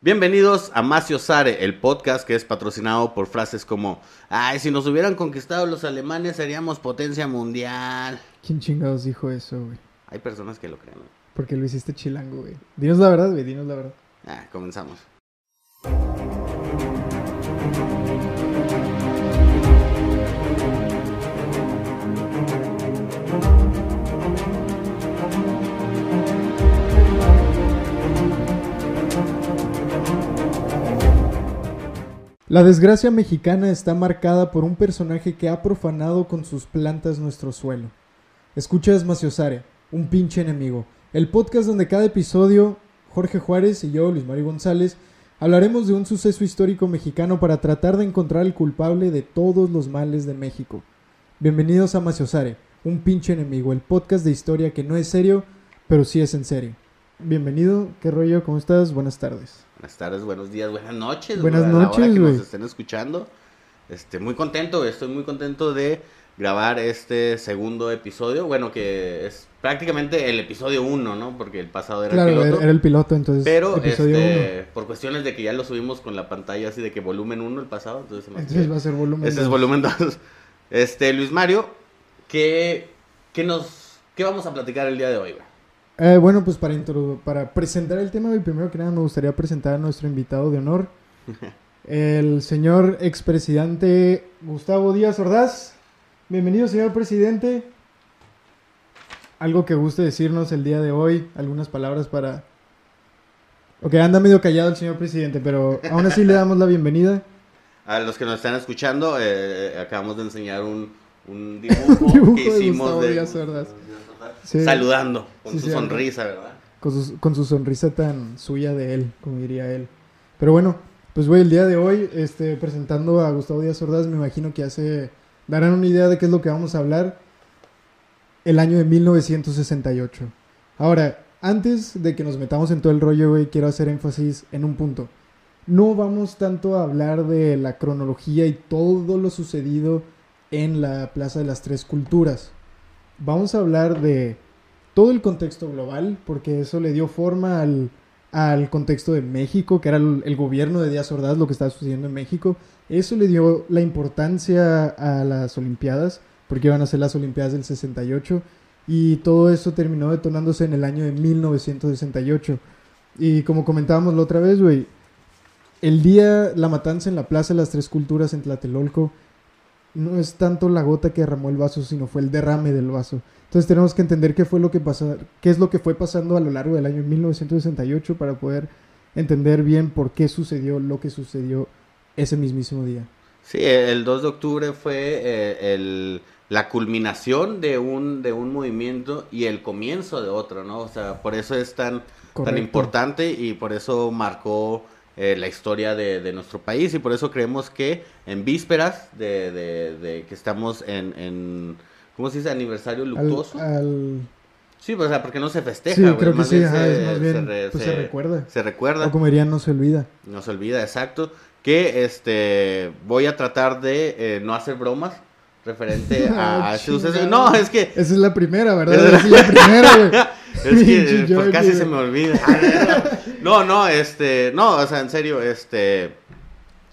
Bienvenidos a Macio Sare, el podcast que es patrocinado por frases como, ay, si nos hubieran conquistado los alemanes seríamos potencia mundial. ¿Quién chingados dijo eso, güey? Hay personas que lo creen. ¿no? Porque lo hiciste chilango, güey. Dinos la verdad, güey, dinos la verdad. Ah, comenzamos. La desgracia mexicana está marcada por un personaje que ha profanado con sus plantas nuestro suelo. Escuchas Maciosare, un pinche enemigo, el podcast donde cada episodio Jorge Juárez y yo, Luis Mario González, hablaremos de un suceso histórico mexicano para tratar de encontrar el culpable de todos los males de México. Bienvenidos a Maciosare, un pinche enemigo, el podcast de historia que no es serio, pero sí es en serio. Bienvenido, ¿qué rollo? ¿Cómo estás? Buenas tardes. Buenas tardes, buenos días, buenas noches. Buenas güey, a la hora noches, que güey. nos estén escuchando. Este, muy contento, güey, estoy muy contento de grabar este segundo episodio. Bueno, que es prácticamente el episodio uno, ¿no? Porque el pasado era Claro, el piloto. era, era el piloto, entonces Pero episodio este, 1. por cuestiones de que ya lo subimos con la pantalla así de que volumen 1 el pasado, entonces se me Entonces va a ser volumen. Este es dos. volumen 2. Este, Luis Mario, ¿qué, qué nos qué vamos a platicar el día de hoy, güey? Eh, bueno, pues para, para presentar el tema, primero que nada me gustaría presentar a nuestro invitado de honor, el señor expresidente Gustavo Díaz Ordaz. Bienvenido, señor presidente. Algo que guste decirnos el día de hoy, algunas palabras para... Ok, anda medio callado el señor presidente, pero aún así le damos la bienvenida. A los que nos están escuchando, eh, acabamos de enseñar un, un dibujo, dibujo que de hicimos Gustavo de, Díaz Ordaz. Sí, saludando con Sí, su sí, sonrisa, ¿verdad? con, su, con su sonrisa tan suya de él, como diría él. Pero bueno, pues güey, el día de hoy, este, presentando a Gustavo Díaz Ordaz, me imagino que hace, darán una idea de qué es lo que vamos a hablar. El año de 1968. Ahora, antes de que nos metamos en todo el rollo, güey, quiero hacer énfasis en un punto. No vamos tanto a hablar de la cronología y todo lo sucedido en la Plaza de las Tres Culturas. Vamos a hablar de todo el contexto global, porque eso le dio forma al, al contexto de México, que era el, gobierno de Díaz Ordaz, lo que estaba sucediendo en México. Eso le dio la importancia a las Olimpiadas, porque iban a ser las Olimpiadas del 68, y todo eso terminó detonándose en el año de 1968. Y como comentábamos la otra vez, güey, el día, la matanza en la Plaza de las Tres Culturas en Tlatelolco, no es tanto la gota que derramó el vaso, sino fue el derrame del vaso. Entonces tenemos que entender qué fue lo que pasó, qué es lo que fue pasando a lo largo del año 1968 para poder entender bien por qué sucedió lo que sucedió ese mismísimo día. Sí, el 2 de octubre fue eh, el, la culminación de un, de un movimiento y el comienzo de otro, ¿no? O sea, por eso es tan, tan importante y por eso marcó eh, la historia de, de nuestro país y por eso creemos que en vísperas de, de- de que estamos en, en, ¿cómo se dice? Aniversario luctuoso. al- Sí, pues, o sea, porque no se festeja, Sí, creo que sí, ajá, se- es más bien, re- pues se recuerda. Se recuerda. O como dirían, no se olvida. No se olvida, exacto. Que este voy a tratar de eh, no hacer bromas referente a, a suceso. No, es que, Esa es la primera, ¿verdad? Esa es la primera, güey. es que eh, pues Jordi, casi se me olvida. No, no, este, no, o sea, en serio, este,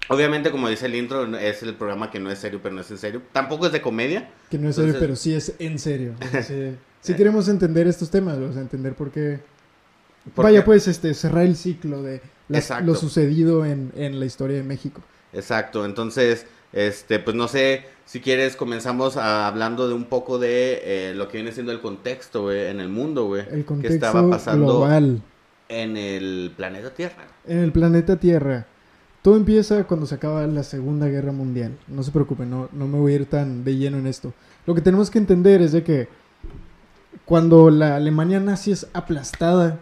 obviamente como dice el intro, es el programa que no es serio, pero no es en serio. Tampoco es de comedia. Que no es serio, pero sí es en serio. O sea, sí, sí queremos entender estos temas, o sea, entender por qué. porque- Vaya, pues, este, cerrar el ciclo de las- lo sucedido en, en la historia de México. Exacto, entonces, este, pues no sé, si quieres comenzamos a- hablando de un poco de eh, lo que viene siendo el contexto, güey, en el mundo, güey. El que contexto estaba pasando global en el planeta Tierra. en el planeta Tierra. Todo empieza cuando se acaba la Segunda Guerra Mundial. No se preocupen, no, no me voy a ir tan de lleno en esto. Lo que tenemos que entender es de que cuando la Alemania nazi es aplastada,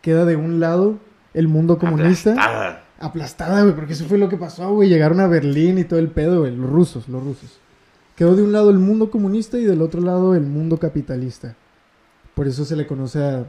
queda de un lado el mundo comunista. Aplastada. aplastada, güey, porque eso fue lo que pasó, güey. Llegaron a Berlín y todo el pedo, güey. Los rusos, los rusos. Quedó de un lado el mundo comunista y del otro lado el mundo capitalista. Por eso se le conoce a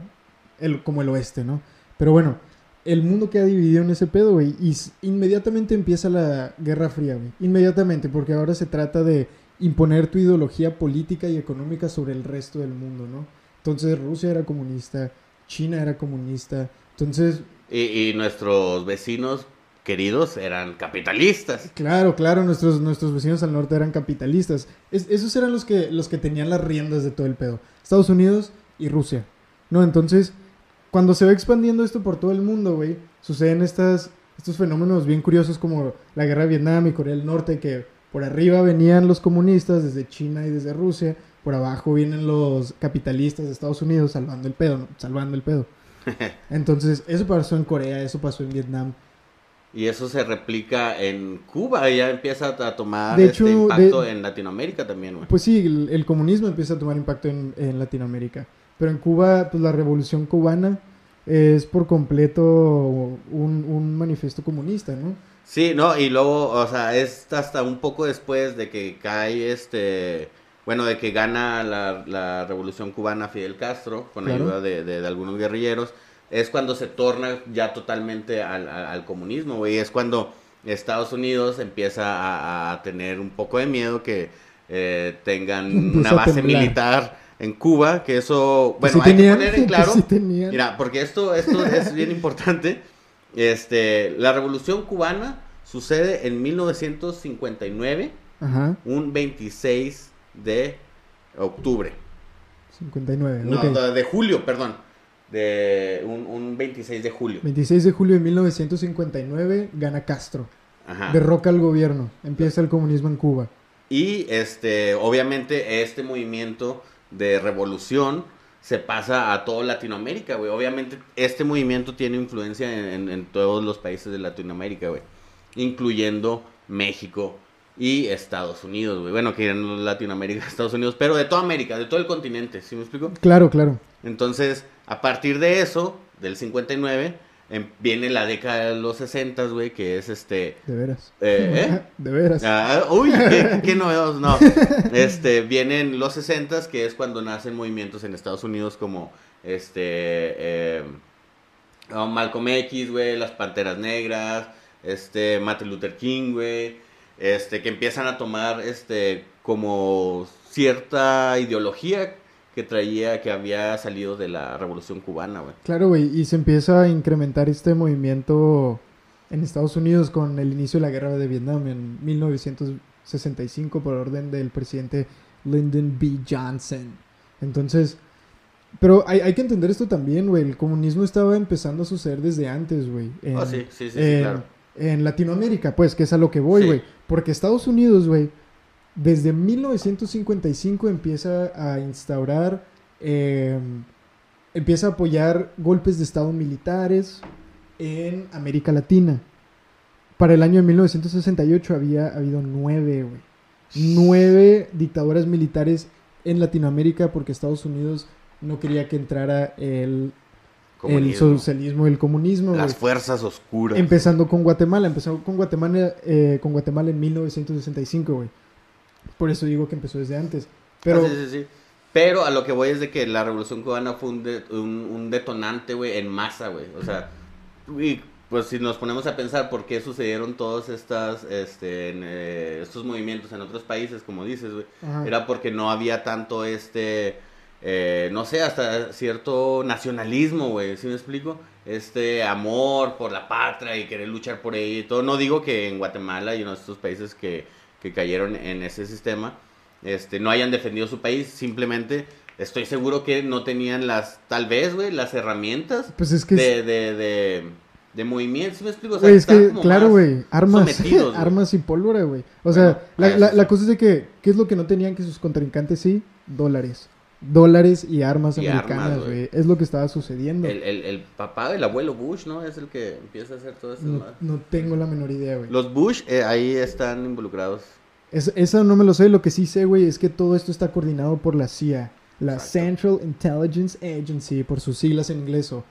el, como el oeste, ¿no? Pero bueno, el mundo queda dividido en ese pedo, güey. Y inmediatamente empieza la Guerra Fría, güey. Inmediatamente, porque ahora se trata de imponer tu ideología política y económica sobre el resto del mundo, ¿no? Entonces Rusia era comunista, China era comunista. Entonces Y, y nuestros vecinos queridos eran capitalistas. Claro, claro, nuestros, nuestros vecinos al norte eran capitalistas. Es- esos eran los que, los que tenían las riendas de todo el pedo. Estados Unidos y Rusia. ¿No? Entonces, cuando se va expandiendo esto por todo el mundo, güey, suceden estas, estos fenómenos bien curiosos como la guerra de Vietnam y Corea del Norte, que por arriba venían los comunistas desde China y desde Rusia, por abajo vienen los capitalistas de Estados Unidos salvando el pedo, ¿no? salvando el pedo. Entonces, eso pasó en Corea, eso pasó en Vietnam. Y eso se replica en Cuba, ya empieza a tomar De este impacto de- en Latinoamérica también, güey. Pues sí, el, el comunismo empieza a tomar impacto en, en Latinoamérica. Pero en Cuba, pues la revolución cubana es por completo un, un manifiesto comunista, ¿no? Sí, no, y luego, o sea, es hasta un poco después de que cae este, bueno, de que gana la, la revolución cubana Fidel Castro con Claro. ayuda de, de- de algunos guerrilleros, es cuando se torna ya totalmente al, al- al comunismo, güey, es cuando Estados Unidos empieza a, a tener un poco de miedo que eh, tengan una base militar en Cuba, que eso, bueno, sí hay tenían, que poner en claro. sí. Mira, porque esto, esto es bien importante. Este, la revolución cubana sucede en 1959, Ajá, un 26 de octubre. 59. No, de julio, perdón. De un, un 26 de julio. 26 de julio de 1959 gana Castro. Ajá. Derroca al gobierno. Empieza el comunismo en Cuba. Y este, obviamente, este movimiento de revolución se pasa a toda Latinoamérica, güey. Obviamente, este movimiento tiene influencia en, en- en todos los países de Latinoamérica, güey. Incluyendo México y Estados Unidos, güey. Bueno, que en Latinoamérica, Estados Unidos, pero de toda América, de todo el continente, ¿sí me explico? Claro, claro. Entonces, a partir de eso, del 59, em- viene la década de los 60, güey, que es este... De veras. eh, ¿eh? De veras. Ah, uy, qué, qué novedoso, no. Este, vienen los 60 que es cuando nacen movimientos en Estados Unidos como este eh, oh, Malcolm X, güey, las Panteras Negras, este Martin Luther King, güey, este que empiezan a tomar este como cierta ideología que traía que había salido de la Revolución Cubana, güey. Claro, güey, y se empieza a incrementar este movimiento en Estados Unidos con el inicio de la guerra de Vietnam en 1965 por orden del presidente Lyndon B. Johnson. Entonces, pero hay, hay que entender esto también, güey, el comunismo estaba empezando a suceder desde antes, güey. Oh, sí, sí, sí, sí, en, claro. en Latinoamérica, pues, que es a lo que voy, Sí. güey. Porque Estados Unidos, güey, desde 1955 empieza a instaurar, eh, empieza a apoyar golpes de Estado militares en América Latina. Para el año de 1968 había habido nueve, güey. Nueve dictaduras militares en Latinoamérica porque Estados Unidos no quería que entrara el, socialismo y el comunismo. Las fuerzas oscuras. Empezando con Guatemala, empezó con Guatemala, eh, con Guatemala en 1965, güey. Por eso digo que empezó desde antes. Pero, Ah, sí, sí, sí. Pero a lo que voy es de que la revolución cubana fue un, de- un, un detonante, güey, en masa, güey. O sea, y pues si nos ponemos a pensar por qué sucedieron todos estas, este, en, eh, estos movimientos en otros países, como dices, güey, era porque no había tanto este, eh, no sé, hasta cierto nacionalismo, güey, ¿sí me explico? Este amor por la patria y querer luchar por ella y todo. No digo que en Guatemala y en estos países que, que cayeron en ese sistema, este, no hayan defendido su país, simplemente estoy seguro que no tenían las, tal vez, güey, las herramientas pues es que... de, de, de, de movimiento, ¿sí me explico? O sea, Güey, es que, claro, güey, armas, armas y pólvora, güey. O Bueno, sea, la, la- la cosa es de que, ¿qué es lo que no tenían que sus contrincantes sí? Dólares. Dólares y armas Y americanas, güey. Es lo que estaba sucediendo. El, el, el papá del abuelo Bush, ¿no? Es el que empieza a hacer todo esto. No, no tengo la menor idea, güey. Los Bush eh, ahí están involucrados. Es- eso no me lo sé. Lo que sí sé, güey, es que todo esto está coordinado por la CIA. La Exacto. Central Intelligence Agency, por sus siglas en inglés. o,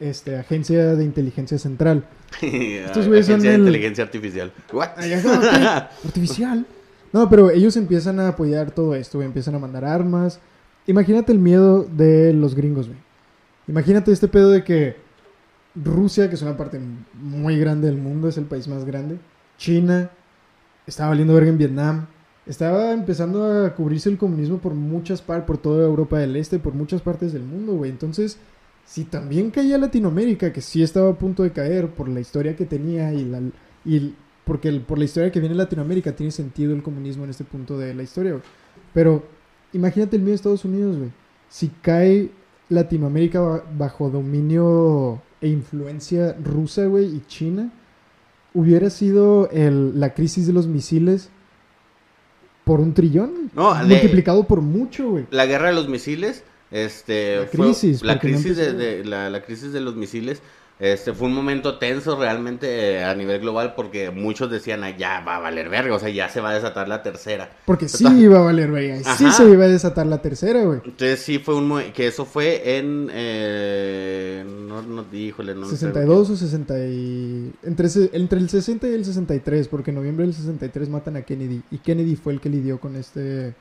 Este, Agencia de Inteligencia Central. Estos güeyes son de el- inteligencia artificial. What? Artificial. No, pero ellos empiezan a apoyar todo esto, güey. Empiezan a mandar armas. Imagínate el miedo de los gringos, güey. Imagínate este pedo de que Rusia, que es una parte muy grande del mundo, es el país más grande. China, estaba valiendo verga en Vietnam. Estaba empezando a cubrirse el comunismo por muchas partes, por toda Europa del Este, por muchas partes del mundo, güey. Entonces, si también caía Latinoamérica, que sí estaba a punto de caer por la historia que tenía y la y porque el- por la historia que viene Latinoamérica tiene sentido el comunismo en este punto de la historia, güey. Pero imagínate el mío de Estados Unidos, güey. Si cae Latinoamérica ba- bajo dominio e influencia rusa, güey, y China, hubiera sido el- la crisis de los misiles por un trillón. No, multiplicado por mucho, güey. La guerra de los misiles, este, La fue- crisis, la no crisis de- la, la crisis de los misiles, este, fue un momento tenso realmente a nivel global porque muchos decían, "Ah, ya va a valer verga, o sea, ya se va a desatar la tercera. Porque sí iba a valer, güey. Sí se iba a desatar la tercera, güey. Entonces sí fue un, mo- que eso fue en, eh, no, no, híjole, no sé. 62 o 60 y... Entre, entre el 60 y el 63, porque en noviembre del 63 matan a Kennedy. Y Kennedy fue el que lidió con este...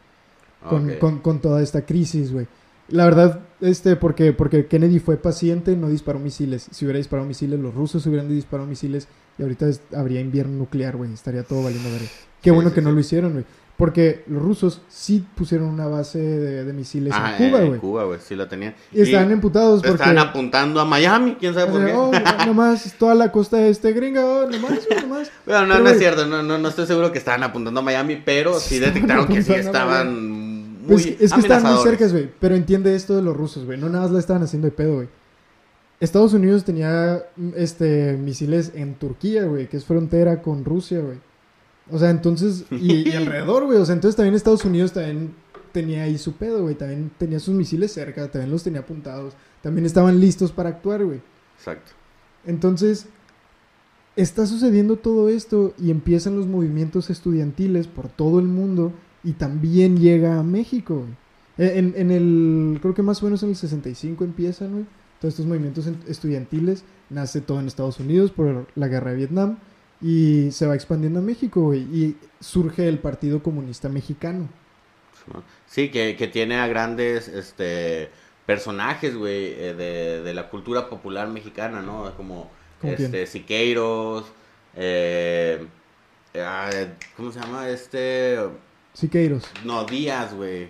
Con, con, con toda esta crisis, güey. La verdad, este, porque, porque Kennedy fue paciente, no disparó misiles. Si hubiera disparado misiles, los rusos hubieran disparado misiles y ahorita es- habría invierno nuclear, güey. Estaría todo valiendo ver. Qué Sí, bueno sí, que no lo hicieron, güey. Porque los rusos sí pusieron una base de, de misiles en Cuba, en güey. Cuba, güey, sí la tenían. Y estaban emputados porque... Estaban apuntando a Miami, quién sabe por qué. oh, nomás toda la costa este gringa, oh, nomás, güey, nomás. Bueno, no, Pero, no es cierto, no, no, no estoy seguro que estaban apuntando a Miami, pero sí, estaban detectaron que sí apuntando muy es que estaban muy amenazadores. cerca, güey. Pero entiende esto de los rusos, güey. No nada más la estaban haciendo de pedo, güey. Estados Unidos tenía mm, este misiles en Turquía, güey, que es frontera con Rusia, güey. O sea, entonces, y, y alrededor, güey. O sea, entonces también Estados Unidos también tenía ahí su pedo, güey. También tenía sus misiles cerca, también los tenía apuntados. También estaban listos para actuar, güey. Exacto. Entonces, está sucediendo todo esto y empiezan los movimientos estudiantiles por todo el mundo y también llega a México. güey. Eh, En, en el, creo que más o menos en el 65 empiezan, güey. Todos estos movimientos en- estudiantiles. Nace todo en Estados Unidos por la guerra de Vietnam y se va expandiendo a México, güey. Y surge el Partido Comunista Mexicano. ¿no? Sí, que, que tiene a grandes este, personajes, güey, eh, de, de la cultura popular mexicana, ¿no? Como este, Siqueiros, eh, ah, ¿cómo se llama? Este, Siqueiros, no, Díaz, güey.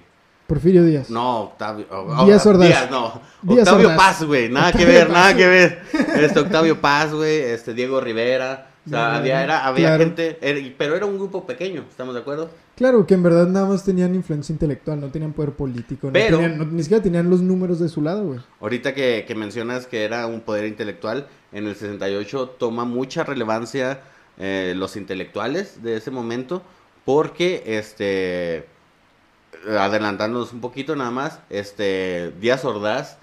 Porfirio Díaz. No, Octavio. Díaz Ordaz. Díaz, no. Díaz Octavio Ordaz. Paz, güey. Nada que ver, Paz. nada que ver. Este, Octavio Paz, güey. Este, Diego Rivera. O sea, había, era, había claro. gente. era- pero era un grupo pequeño, ¿estamos de acuerdo? Claro, que en verdad nada más tenían influencia intelectual, no tenían poder político, no Pero- tenían- no- ni siquiera tenían los números de su lado, güey. Ahorita que, que mencionas que era un poder intelectual, en el 68 toma mucha relevancia eh, los intelectuales de ese momento, porque, este, adelantándonos un poquito nada más, este, Díaz Ordaz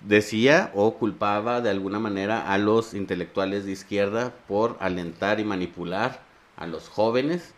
decía o culpaba de alguna manera a los intelectuales de izquierda por alentar y manipular a los jóvenes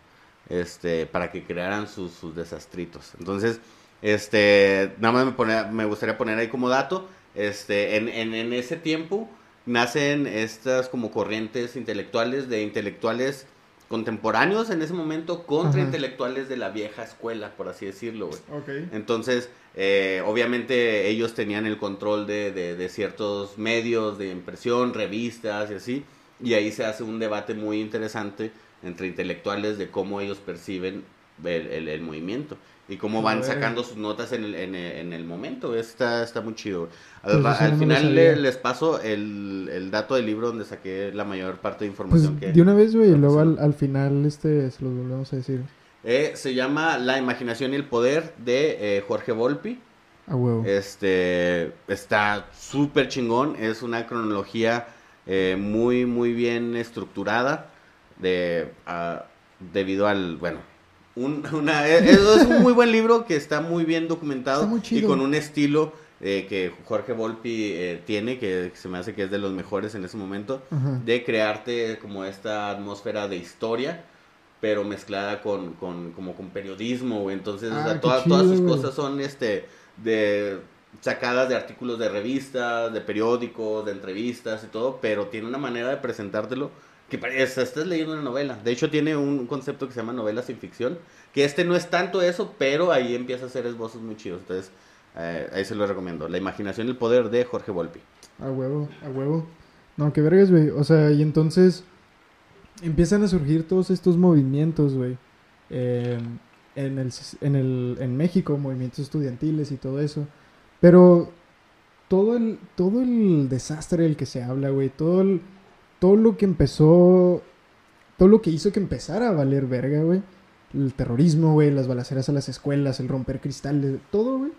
este, para que crearan sus, desastritos. Entonces, este, nada más me, me gustaría poner ahí como dato, este, en, en, en ese tiempo nacen estas como corrientes intelectuales de intelectuales contemporáneos en ese momento contra Ajá. intelectuales de la vieja escuela, por así decirlo, güey. Ok. Entonces, eh, obviamente ellos tenían el control de, de- de ciertos medios de impresión, revistas y así, y ahí se hace un debate muy interesante entre intelectuales de cómo ellos perciben el, el- el movimiento y cómo van sacando sus notas en el, en el- en el momento. Está, está muy chido. Pues Al, no final le- les paso el, el dato del libro donde saqué la mayor parte de información Pues que... de una vez, güey, y luego al, al final este se los volvemos a decir. Eh, se llama La imaginación y el poder de eh, Jorge Volpi. A huevo. Este está súper chingón. Es una cronología eh, muy, muy bien estructurada. De, ah, debido al. Bueno, un, una, es, es un muy buen libro que está muy bien documentado muy y con un estilo eh, que Jorge Volpi eh, tiene, que se me hace que es de los mejores en ese momento, de crearte como esta atmósfera de historia pero mezclada con, con como con periodismo, güey. Entonces, o Ah, sea, toda- chido, todas sus cosas son este de sacadas de artículos de revistas, de periódicos, de entrevistas y todo, pero tiene una manera de presentártelo que parece, estás leyendo una novela. De hecho, tiene un concepto que se llama novela sin ficción, que este no es tanto eso, pero ahí empieza a hacer esbozos muy chidos. Entonces, eh, ahí se lo recomiendo. La imaginación y el poder de Jorge Volpi. A huevo, a huevo. No, qué vergas, güey. O sea, y entonces empiezan a surgir todos estos movimientos, güey. Eh, en, el, en, el, en México, movimientos estudiantiles y todo eso. Pero todo el, todo el desastre del que se habla, güey, todo, el- todo lo que empezó, todo lo que hizo que empezara a valer verga, güey, el terrorismo, güey, las balaceras a las escuelas, el romper cristales, todo, güey.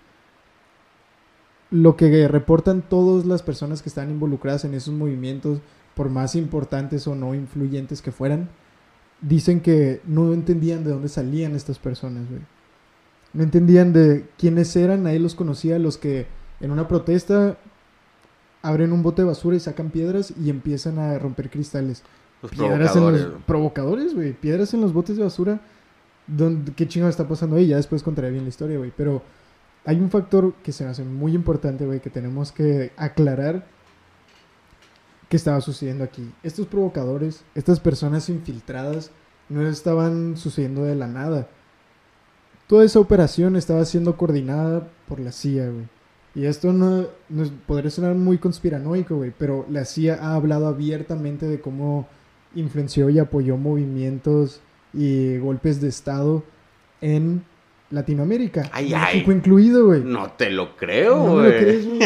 Lo que reportan todas las personas que están involucradas en esos movimientos, por más importantes o no influyentes que fueran, dicen que no entendían de dónde salían estas personas, güey. No entendían de quiénes eran, nadie los conocía, los que en una protesta abren un bote de basura y sacan piedras y empiezan a romper cristales. Los Piedras en provocadores. los provocadores, güey. Piedras en los botes de basura. ¿Qué chingado está pasando ahí? Ya después contaré bien la historia, güey. Pero hay un factor que se me hace muy importante, güey, que tenemos que aclarar que estaba sucediendo aquí. Estos provocadores, estas personas infiltradas, no estaban sucediendo de la nada. Toda esa operación estaba siendo coordinada por la CIA, güey. Y esto no, no es- podría sonar muy conspiranoico, güey, pero la CIA ha hablado abiertamente de cómo influenció y apoyó movimientos y golpes de Estado en Latinoamérica. Ay, México ay. incluido, güey. No te lo creo, No me güey. lo crees, güey.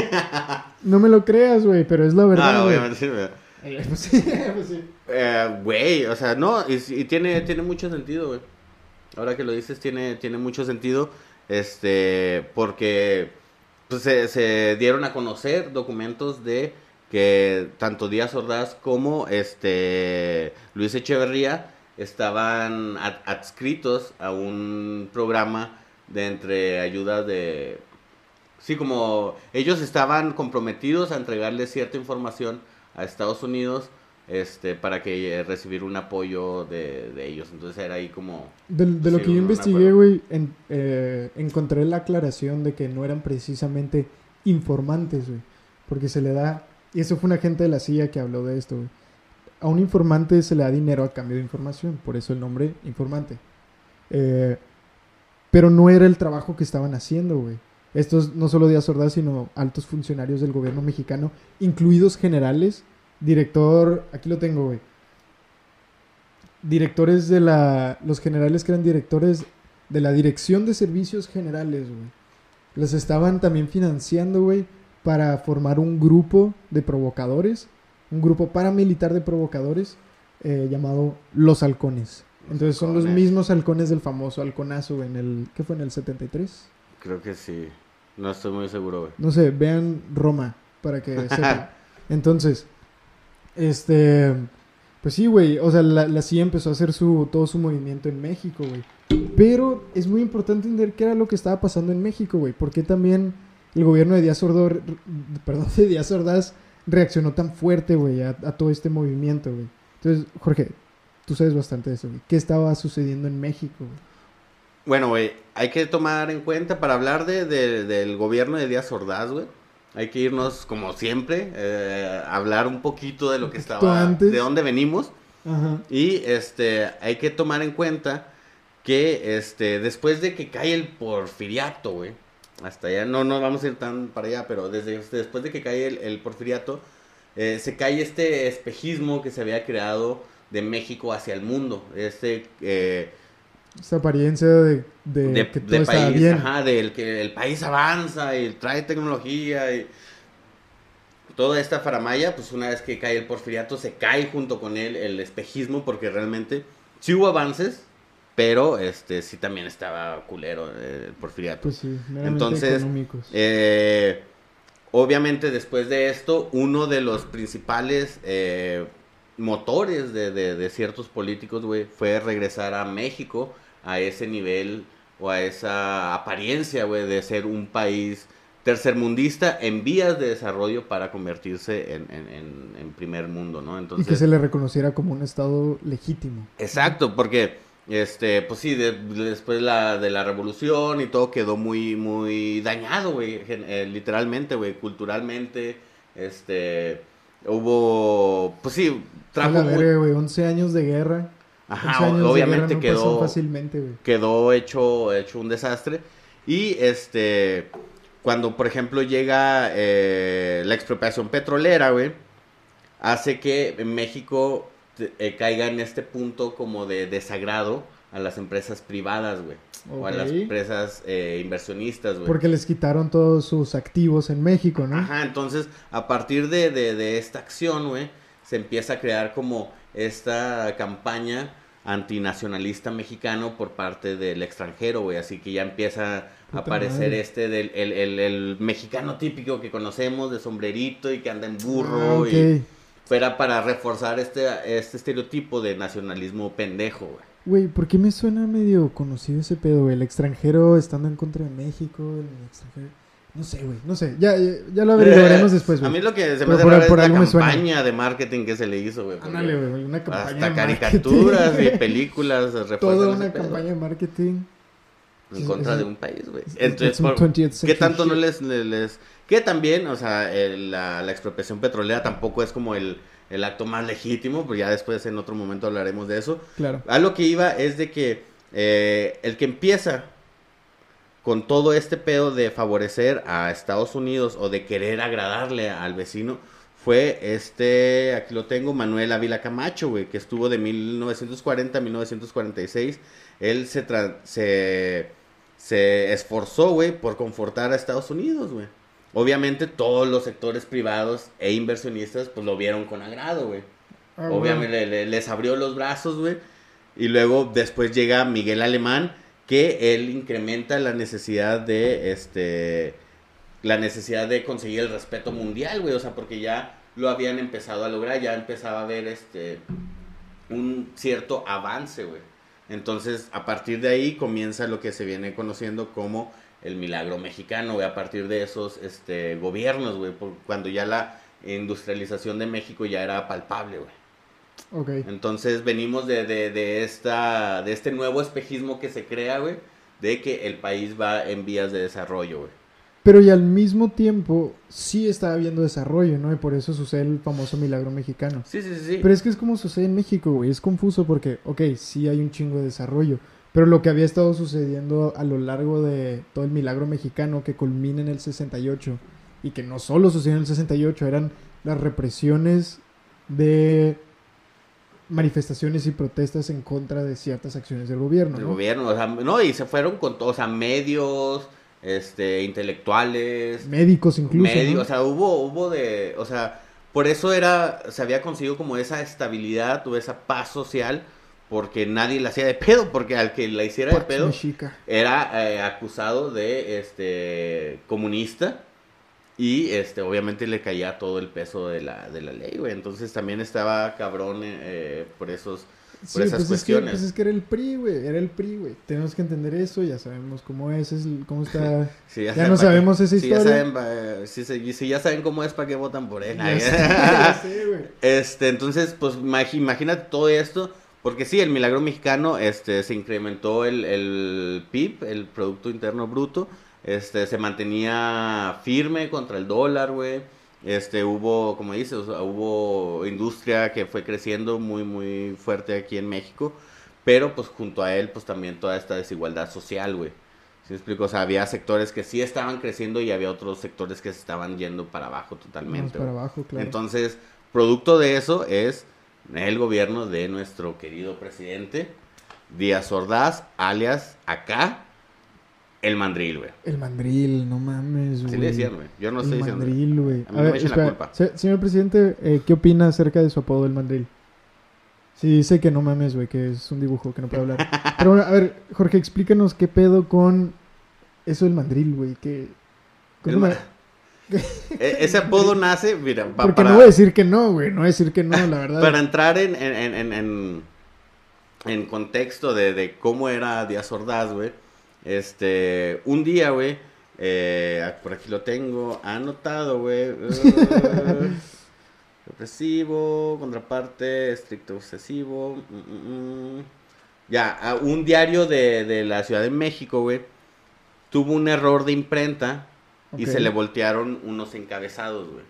No me lo creas, güey, pero es la verdad, güey. obviamente sí, güey. Eh, pues sí, pues sí. Eh, Güey, o sea, no, y, y tiene, tiene mucho sentido, güey. Ahora que lo dices, tiene, tiene mucho sentido. Este, porque pues, se, dieron a conocer documentos de que tanto Díaz Ordaz como este Luis Echeverría estaban ad- adscritos a un programa de entre ayuda de sí como ellos estaban comprometidos a entregarle cierta información a Estados Unidos este para que eh, recibir un apoyo de, de ellos entonces era ahí como De, de lo que yo investigué, güey, en- eh, encontré la aclaración de que no eran precisamente informantes, güey. Porque se le da, y eso fue un agente de la CIA que habló de esto, güey. A un informante se le da dinero a cambio de información, por eso el nombre informante. Eh, pero no era el trabajo que estaban haciendo, güey. Estos no solo Díaz Ordaz, sino altos funcionarios del gobierno mexicano, incluidos generales, director, aquí lo tengo, güey. Directores de la, los generales que eran directores de la Dirección de Servicios Generales, güey. Los estaban también financiando, güey, para formar un grupo de provocadores, un grupo paramilitar de provocadores eh, llamado Los Halcones. Los Entonces son los mismos halcones del famoso halconazo, güey, en el, ¿qué fue? En el 73. creo que sí no estoy muy seguro güey No sé, vean Roma para que sepan. Entonces, este, pues sí, güey, o sea, la, la CIA empezó a hacer su, todo su movimiento en México, güey. Pero es muy importante entender qué era lo que estaba pasando en México, güey. Porque también el gobierno de Díaz Ordaz, reaccionó tan fuerte, güey, a, todo este movimiento, güey. Entonces, Jorge, tú sabes bastante de eso, güey. ¿Qué estaba sucediendo en México, güey? Bueno, güey, hay que tomar en cuenta para hablar de- del gobierno de Díaz Ordaz, güey. Hay que irnos, como siempre, eh, a hablar un poquito de lo que estaba, antes. de dónde venimos. Ajá. Y este, hay que tomar en cuenta que este, después de que cae el porfiriato, güey, hasta allá, no, no vamos a ir tan para allá, pero desde, después de que cae el, el porfiriato, eh, se cae este espejismo que se había creado de México hacia el mundo. Este. eh, Esta apariencia de, de, de, que todo de estaba país, bien. ajá, del que el país avanza y trae tecnología y toda esta faramaya, pues una vez que cae el porfiriato se cae junto con él el espejismo porque realmente sí hubo avances, pero este sí también estaba culero eh, el porfiriato. Pues sí, Entonces. Eh, obviamente después de esto, uno de los principales eh, motores de, de- de ciertos políticos, güey, fue regresar a México a ese nivel o a esa apariencia, güey, de ser un país tercermundista en vías de desarrollo para convertirse en, en- en- primer mundo, ¿no? y que Entonces, se le reconociera como un estado legítimo. Exacto, porque este, pues sí, de- después la, de la revolución y todo quedó muy, muy dañado, güey, eh, literalmente, güey, culturalmente, este, hubo, pues sí, trajo, la muy- verga, güey, 11 años de guerra. ajá, 11 años de obviamente guerra no pasan quedó, fácilmente, güey. quedó hecho, hecho un desastre, y este, cuando, por ejemplo, llega eh, la expropiación petrolera, güey, hace que México eh, caiga en este punto como de desagrado a las empresas privadas, güey. O a las empresas eh, inversionistas, güey. Porque les quitaron todos sus activos en México, ¿no? Ajá, entonces a partir de, de, de esta acción, güey, se empieza a crear como esta campaña antinacionalista mexicano por parte del extranjero, güey. Así que ya empieza a aparecer madre. este del el, el- el mexicano típico que conocemos, de sombrerito y que anda en Ah, burro. ok. y fuera para reforzar este, este estereotipo de nacionalismo pendejo, güey. Güey, ¿por qué me suena medio conocido ese pedo? El extranjero estando en contra de México, el extranjero... No sé, güey, no sé. Ya, ya, ya lo averiguaremos después, A güey. mí lo que se me hace por- por es la campaña de marketing que se le hizo, güey. Ándale, güey, una campaña Hasta de marketing. caricaturas y películas Toda una pedo campaña de marketing. en contra es- de un país, güey. es- Entonces, it's some por- 20th ¿qué tanto no les, les, les- Que también, o sea, el- la, la expropiación petrolera tampoco es como el, el acto más legítimo, pero ya después en otro momento hablaremos de eso. Claro. A lo que iba es de que eh, el que empieza con todo este pedo de favorecer a Estados Unidos o de querer agradarle al vecino fue este, aquí lo tengo, Manuel Ávila Camacho, güey, que estuvo de 1940 a 1946. Él se, tra- se, se esforzó, güey, por confortar a Estados Unidos, güey. Obviamente todos los sectores privados e inversionistas pues lo vieron con agrado, güey. Ah, Obviamente le- les abrió los brazos, güey. Y luego después llega Miguel Alemán, que él incrementa la necesidad de, este, la necesidad de conseguir el respeto mundial, güey. O sea, porque ya lo habían empezado a lograr, ya empezaba a haber, este, un cierto avance, güey. Entonces, a partir de ahí comienza lo que se viene conociendo como el milagro mexicano, güey, a partir de esos este, gobiernos, güey, por- cuando ya la industrialización de México ya era palpable, güey. Ok. Entonces venimos de, de, de, esta, de este nuevo espejismo que se crea, güey, de que el país va en vías de desarrollo, güey. Pero y al mismo tiempo sí está habiendo desarrollo, ¿no? Y por eso sucede el famoso milagro mexicano. Sí, sí, sí. Pero es que es como sucede en México, güey. Es confuso porque, ok, sí hay un chingo de desarrollo. Pero lo que había estado sucediendo a lo largo de todo el milagro mexicano que culmina en el 68 y que no solo sucedió en el 68, eran las represiones de manifestaciones y protestas en contra de ciertas acciones del gobierno, el ¿no? gobierno, o sea, no, y se fueron con todos, o sea, medios, este, intelectuales, Médicos incluso, medios, ¿no? o sea, hubo, hubo de, o sea, por eso era, se había conseguido como esa estabilidad o esa paz social, porque nadie la hacía de pedo, porque al que la hiciera de pedo, Mexica. era eh, acusado de este comunista y este obviamente le caía todo el peso de la, de la ley, güey. Entonces también estaba cabrón eh, por esos por esas pues cuestiones. Es que, pues es que era el PRI, güey. Era el PRI, güey. Tenemos que entender eso. Ya sabemos cómo es, es cómo está. Sí, Ya no sabemos esa si ya historia. saben, pa- si, se- si ya saben cómo es, ¿para qué votan por él? Ya sé, ya sé, güey. Este, entonces, pues imagínate todo esto, porque sí, el milagro mexicano, este, se incrementó el, el PIB, el Producto Interno Bruto, este, se mantenía firme contra el dólar, güey, este, hubo, como dices, o sea, hubo industria que fue creciendo muy, muy fuerte aquí en México, pero pues junto a él, pues también toda esta desigualdad social, güey. ¿Sí me explico? O sea, había sectores que sí estaban creciendo y había otros sectores que se estaban yendo para abajo totalmente. para abajo, claro. Entonces, producto de eso es el gobierno de nuestro querido presidente Díaz Ordaz, alias acá, el mandril, güey. El mandril, no mames, güey. Así le decían, güey. Yo no el estoy diciendo. mandril, güey. A mí A ver, me echen la espera. culpa. Se- señor presidente, eh, ¿qué opina acerca de su apodo, el mandril? Sí, dice que no mames, güey, que es un dibujo, que no puede hablar. Pero bueno, a ver, Jorge, explícanos qué pedo con eso del mandril, güey. Que... El ¿cómo ma- me- E- Ese apodo nace, mira, pa- Porque para, no voy a decir que no, güey. No voy a decir que no, la verdad. para entrar en, en, en, en, en- contexto de, de cómo era Díaz Ordaz, güey. Este, un día, güey, eh, por aquí lo tengo anotado, güey. eh, represivo, contraparte, estricto obsesivo. mm, mm, mm. Ya, a- un diario de, de la Ciudad de México, güey, tuvo un error de imprenta y se le voltearon unos encabezados, güey.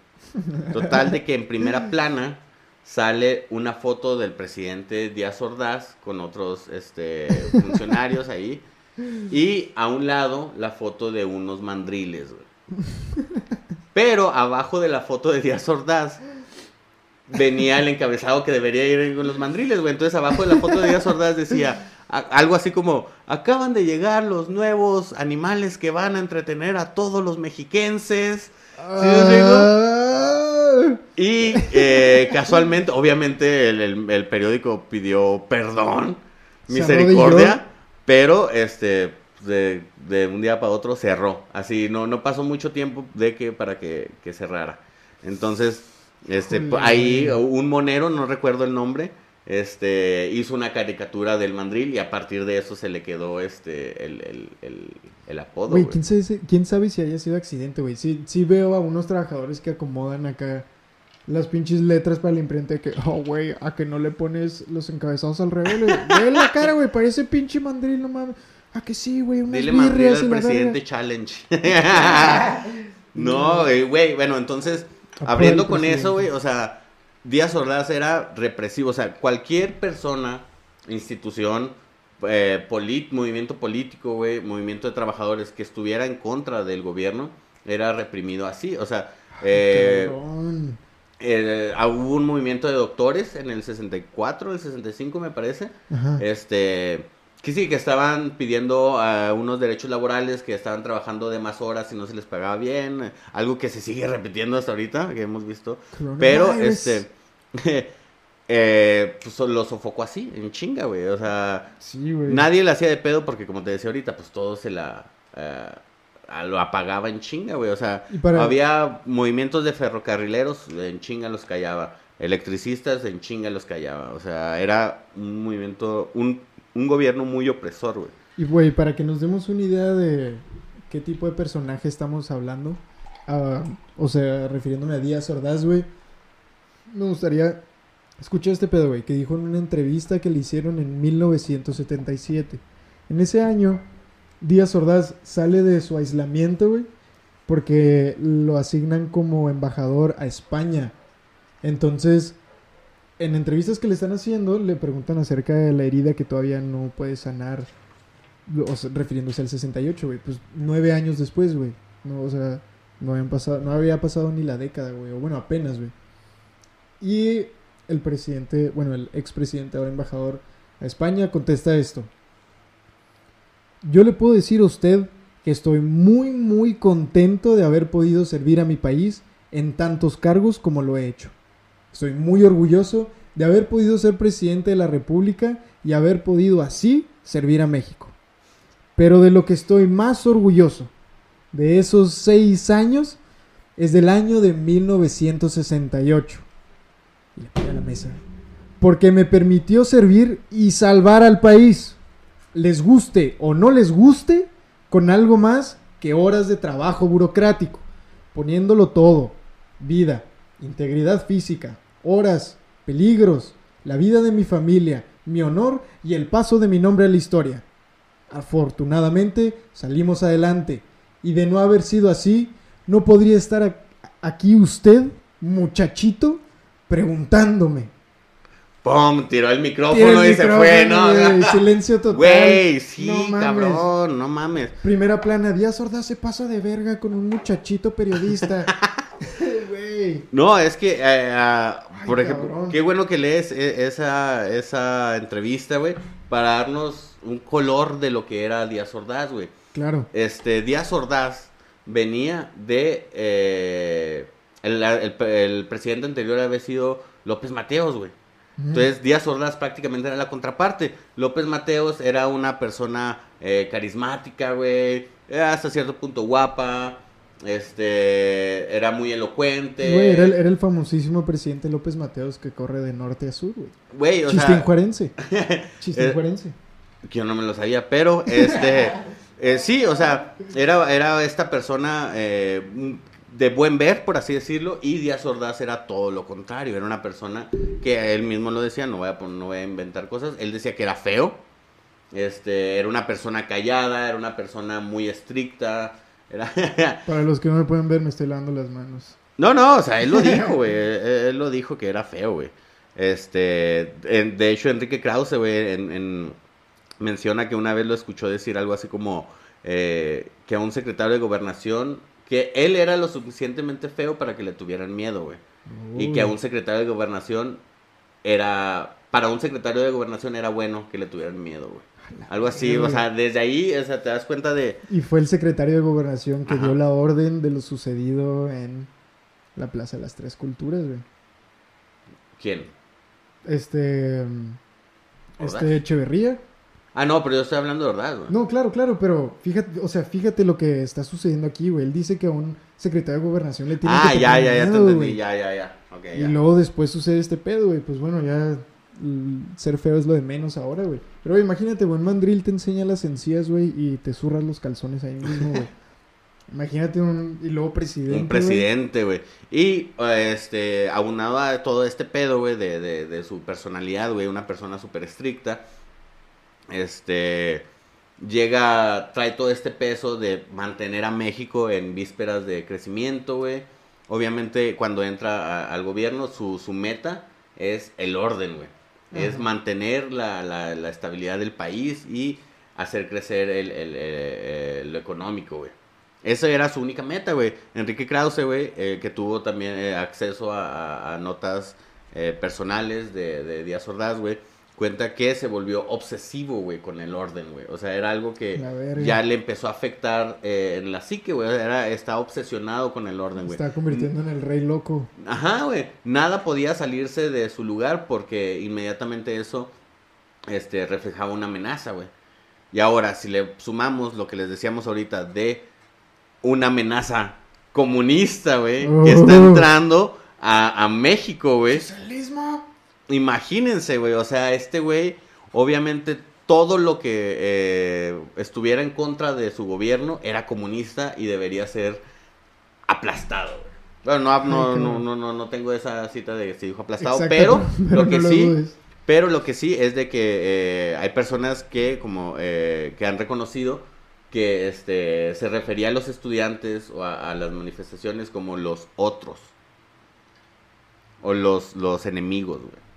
Total de que en primera plana sale una foto del presidente Díaz Ordaz con otros este, funcionarios ahí. Y a un lado la foto de unos mandriles, güey. Pero abajo de la foto de Díaz Ordaz venía el encabezado que debería ir con los mandriles, güey. Entonces abajo de la foto de Díaz Ordaz decía algo así como, acaban de llegar los nuevos animales que van a entretener a todos los mexiquenses. Ah. Y eh, casualmente, obviamente, el, periódico pidió perdón, misericordia, pero este de, un día para otro cerró. Así no, no pasó mucho tiempo de que para que, que cerrara. Entonces, este, ahí un monero, no recuerdo el nombre, este, hizo una caricatura del mandril y a partir de eso se le quedó este, el, el, el, apodo. Güey, ¿quién, ¿quién, sabe si haya sido accidente, güey? Sí, sí veo a unos trabajadores que acomodan acá las pinches letras para la imprenta de que, oh, güey, a que no le pones los encabezados al revés. Ve la cara, güey, parece pinche mandril, no mames. A que sí, güey, Dile mandril al presidente challenge. no, güey, bueno, entonces Abriendo con eso, güey, o sea, Díaz Ordaz era represivo. O sea, cualquier persona, institución, eh, movimiento político, güey, movimiento de trabajadores que estuviera en contra del gobierno, era reprimido así. O sea, eh, eh, hubo un movimiento de doctores en el 64, el 65 me parece. Este que sí, que estaban pidiendo uh, unos derechos laborales, que estaban trabajando de más horas y no se les pagaba bien, algo que se sigue repitiendo hasta ahorita, que hemos visto. Pero, este, eh, pues lo sofocó así, en chinga, güey. O sea, nadie le hacía de pedo porque, como te decía ahorita, pues todo se la... Uh, lo apagaba en chinga, güey. O sea, había movimientos de ferrocarrileros, en chinga los callaba. Electricistas, en chinga los callaba. O sea, era un movimiento, un un gobierno muy opresor, güey. Y, güey, para que nos demos una idea de qué tipo de personaje estamos hablando, ah, o sea, refiriéndome a Díaz Ordaz, güey, me gustaría escuchar este pedo, güey, que dijo en una entrevista que le hicieron en 1977. En ese año, Díaz Ordaz sale de su aislamiento, güey, porque lo asignan como embajador a España. Entonces, en entrevistas que le están haciendo, le preguntan acerca de la herida que todavía no puede sanar, refiriéndose al 68, güey. Pues nueve años después, güey. No, o sea, no, habían pasado, no había pasado ni la década, güey. O bueno, apenas, güey. Y el presidente, bueno, el expresidente, ahora embajador a España, contesta esto. Yo le puedo decir a usted que estoy muy, muy contento de haber podido servir a mi país en tantos cargos como lo he hecho. Estoy muy orgulloso de haber podido ser presidente de la República y haber podido así servir a México. Pero de lo que estoy más orgulloso de esos seis años es del año de 1968. Y le a la mesa. Porque me permitió servir y salvar al país. Les guste o no les guste, con algo más que horas de trabajo burocrático. Poniéndolo todo. Vida, integridad física, horas, peligros, la vida de mi familia, mi honor y el paso de mi nombre a la historia. Afortunadamente salimos adelante y de no haber sido así, no podría estar aquí usted, muchachito, preguntándome. ¡Pum! Tiró el micrófono y se fue, ¿no? silencio total. Güey, sí, cabrón, no mames. Primera plana, Díaz Ordaz se pasa de verga con un muchachito periodista. No, es que, eh, ah, por ejemplo, qué bueno que lees e, esa, esa entrevista, güey, para darnos un color de lo que era Díaz Ordaz, güey. Claro. Este, Díaz Ordaz venía de... Eh, el, presidente anterior había sido López Mateos, güey. Entonces Díaz Ordaz prácticamente era la contraparte. López Mateos era una persona eh, carismática, güey, hasta cierto punto guapa, este, era muy elocuente. Güey, era el, famosísimo presidente López Mateos que corre de norte a sur, güey. Güey, o sea... Chistín Que yo no me lo sabía, pero este... Eh, sí, o sea, era, era esta persona eh, de buen ver, por así decirlo, y Díaz Ordaz era todo lo contrario. Era una persona que él mismo lo decía, no voy a, no voy a inventar cosas. Él decía que era feo, este, era una persona callada, era una persona muy estricta, Para los que no me pueden ver, me estoy lavando las manos. No, no, o sea, él lo dijo, güey. él, lo dijo que era feo, güey. Este, de hecho, Enrique Krause, güey, en, menciona que una vez lo escuchó decir algo así como eh, que a un secretario de gobernación que él era lo suficientemente feo para que le tuvieran miedo, güey. Y que a un secretario de gobernación era, para un secretario de gobernación era bueno que le tuvieran miedo, güey. Algo así, o sea, desde ahí, o sea, te das cuenta de... Y fue el secretario de gobernación que dio la orden de lo sucedido en la Plaza de las Tres Culturas, güey. ¿Quién? Este... Este Echeverría. Ah, no, pero yo estoy hablando de verdad, güey. No, claro, claro, pero fíjate, o sea, fíjate lo que está sucediendo aquí, güey. Él dice que a un secretario de gobernación le tiene ah, que ya, ya, ya, te entendí, ya, ya, ya. y luego después sucede este pedo, güey. Pues bueno, ya ser feo es lo de menos ahora, güey. Pero imagínate, güey, un mandril te enseña las encías, güey, y te zurras los calzones ahí mismo, güey. Imagínate un... Y luego presidente, Un presidente, güey. Y, este, aunado a todo este pedo, güey, de, de, de su personalidad, güey, una persona súper estricta este llega, trae todo este peso de mantener a México en vísperas de crecimiento, güey. Obviamente cuando entra al gobierno su, su, meta es el orden, güey. Es mantener la, la, la, estabilidad del país y hacer crecer el, el, lo económico, güey. Esa era su única meta, güey. Enrique Krause, güey, eh, que tuvo también eh, acceso a, notas eh, personales de, de Díaz Ordaz, güey cuenta que se volvió obsesivo, güey, con el orden, güey. O sea, era algo que ya le empezó a afectar eh, en la psique, güey. Era, está obsesionado con el orden, güey. Está convirtiendo en el rey loco. Ajá, güey. Nada podía salirse de su lugar porque inmediatamente eso este, reflejaba una amenaza, güey. Y ahora, si le sumamos lo que les decíamos ahorita de una amenaza comunista, güey, que está oh. entrando a, a México, güey. ¿Socialismo? Imagínense, güey, o sea, este güey, obviamente todo lo que eh, estuviera en contra de su gobierno era comunista y debería ser aplastado. Bueno, no, no, no, no, no, tengo esa cita de que se dijo aplastado, pero, lo que sí, pero lo que sí es de que eh, hay personas que como eh, que han reconocido que este se refería a los estudiantes o a las manifestaciones como los otros o los los enemigos, güey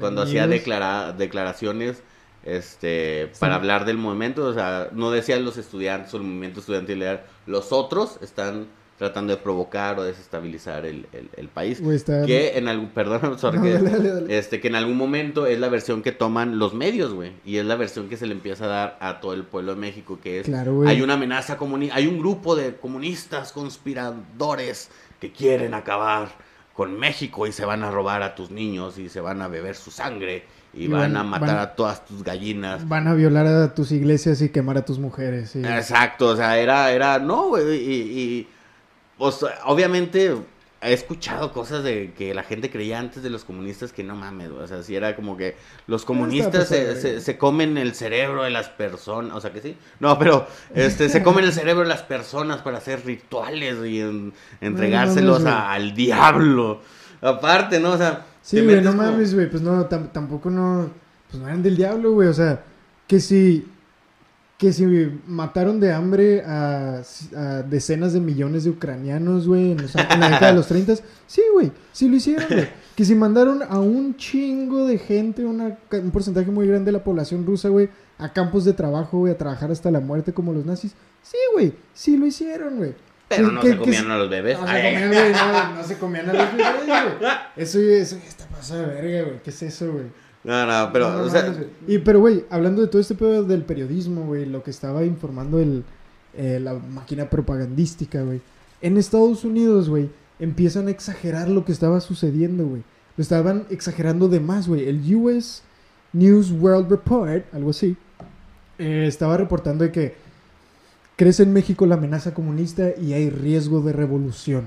cuando hacía declaraciones este para hablar del movimiento, o sea, no decían los estudiantes o el movimiento estudiantil, los otros están tratando de provocar o desestabilizar el, el, país. Que en algún, perdón, este, que en algún momento es la versión que toman los medios, güey, y es la versión que se le empieza a dar a todo el pueblo de México, que es, hay una amenaza comunista, hay un grupo de comunistas conspiradores que quieren acabar con México y se van a robar a tus niños y se van a beber su sangre y, van, a matar a todas tus gallinas. Van a violar a tus iglesias y quemar a tus mujeres. Exacto, o sea, era, era, no, güey, y, y pues, obviamente he escuchado cosas de que la gente creía antes de los comunistas que no mames, o sea, si era como que los comunistas se, se, comen el cerebro de las personas, o sea que sí, no, pero este se comen el cerebro de las personas para hacer rituales y entregárselos al diablo, aparte, ¿no? O sea, sí, güey, no mames, güey, pues no, tampoco no, pues no eran del diablo, güey, o sea, que si que si mataron de hambre a, decenas de millones de ucranianos, güey, en, la década de los 30, sí, güey, sí lo hicieron, güey. Que si mandaron a un chingo de gente, un porcentaje muy grande de la población rusa, güey, a campos de trabajo, güey, a trabajar hasta la muerte como los nazis, sí, güey, sí lo hicieron, güey. Pero no se comían a los bebés. No, se comían, güey, no, se comían a los bebés, güey. Eso, eso está pasado de verga, güey. ¿Qué es eso, güey? No, no, pero, o sea... Y, pero, güey, hablando de todo este pedo del periodismo, güey, lo que estaba informando el, eh, la máquina propagandística, güey. En Estados Unidos, güey, empiezan a exagerar lo que estaba sucediendo, güey. Lo estaban exagerando de más, güey. El US News World Report, algo así, eh, estaba reportando de que crece en México la amenaza comunista y hay riesgo de revolución.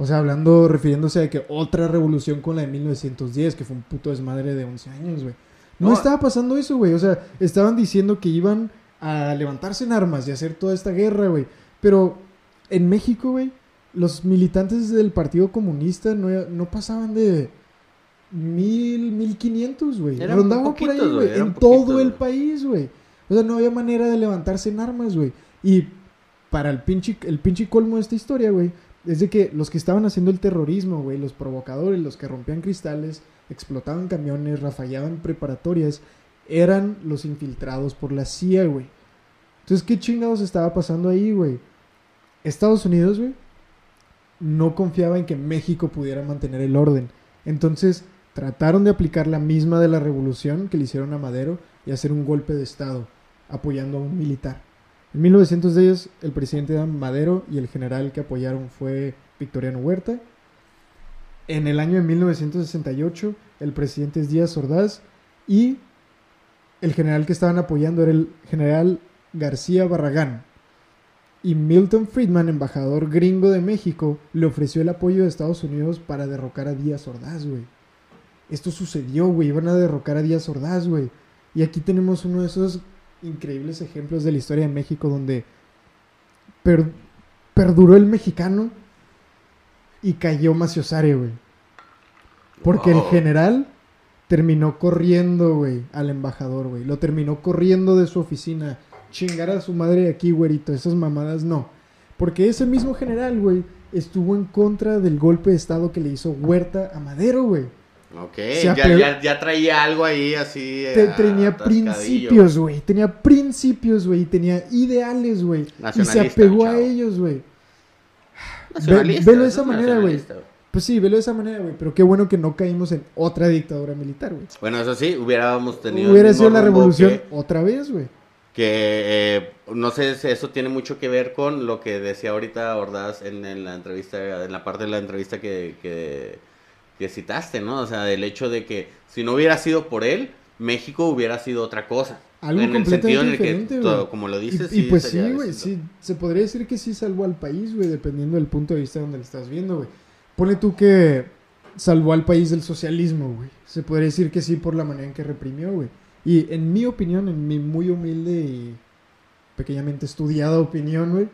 O sea, hablando, refiriéndose a que otra revolución con la de 1910, que fue un puto desmadre de 11 años, güey. No, estaba pasando eso, güey. O sea, estaban diciendo que iban a levantarse en armas y hacer toda esta guerra, güey. Pero en México, güey, los militantes del Partido Comunista no, no pasaban de mil, mil quinientos, güey. Rondaban por ahí, güey. En todo el país, güey. O sea, no había manera de levantarse en armas, güey. Y para el pinche, el pinche colmo de esta historia, güey, es de que los que estaban haciendo el terrorismo, güey, los provocadores, los que rompían cristales, explotaban camiones, rafallaban preparatorias, eran los infiltrados por la CIA, güey. Entonces, ¿qué chingados estaba pasando ahí, güey? Estados Unidos, güey, no confiaba en que México pudiera mantener el orden. Entonces trataron de aplicar la misma de la revolución que le hicieron a Madero y hacer un golpe de Estado apoyando a un militar. En 1910 el presidente era Madero y el general que apoyaron fue Victoriano Huerta. En el año de 1968 el presidente es Díaz Ordaz y el general que estaban apoyando era el general García Barragán. Y Milton Friedman, embajador gringo de México, le ofreció el apoyo de Estados Unidos para derrocar a Díaz Ordaz, güey. Esto sucedió, güey. Iban a derrocar a Díaz Ordaz, güey. Y aquí tenemos uno de esos increíbles ejemplos de la historia de México donde perduró el mexicano y cayó Maciosare, güey. Porque el general terminó corriendo, güey, al embajador, güey. Lo terminó corriendo de su oficina. Chingar a su madre aquí, güerito. Esas mamadas no. Porque ese mismo general, güey, estuvo en contra del golpe de estado que le hizo Huerta a Madero, güey. Ok, ya, ya, traía algo ahí así. tenía principios, güey. Tenía principios, güey. Tenía ideales, güey. Y se apegó a ellos, güey. velo de esa manera, güey. Pues sí, velo de esa manera, güey. Pero qué bueno que no caímos en otra dictadura militar, güey. Bueno, eso sí, hubiéramos tenido. Hubiera sido la revolución otra vez, güey. Que eh, no sé si eso tiene mucho que ver con lo que decía ahorita Ordaz en, la entrevista, en la parte de la entrevista que, que, citaste, ¿no? O sea, el hecho de que si no hubiera sido por él, México hubiera sido otra cosa. Algo en el sentido en el que, como lo dices, y, pues sí, güey, sí, se podría decir que sí salvó al país, güey, dependiendo del punto de vista donde lo estás viendo, güey. Pone tú que salvó al país del socialismo, güey. Se podría decir que sí por la manera en que reprimió, güey. Y en mi opinión, en mi muy humilde y pequeñamente estudiada opinión, güey,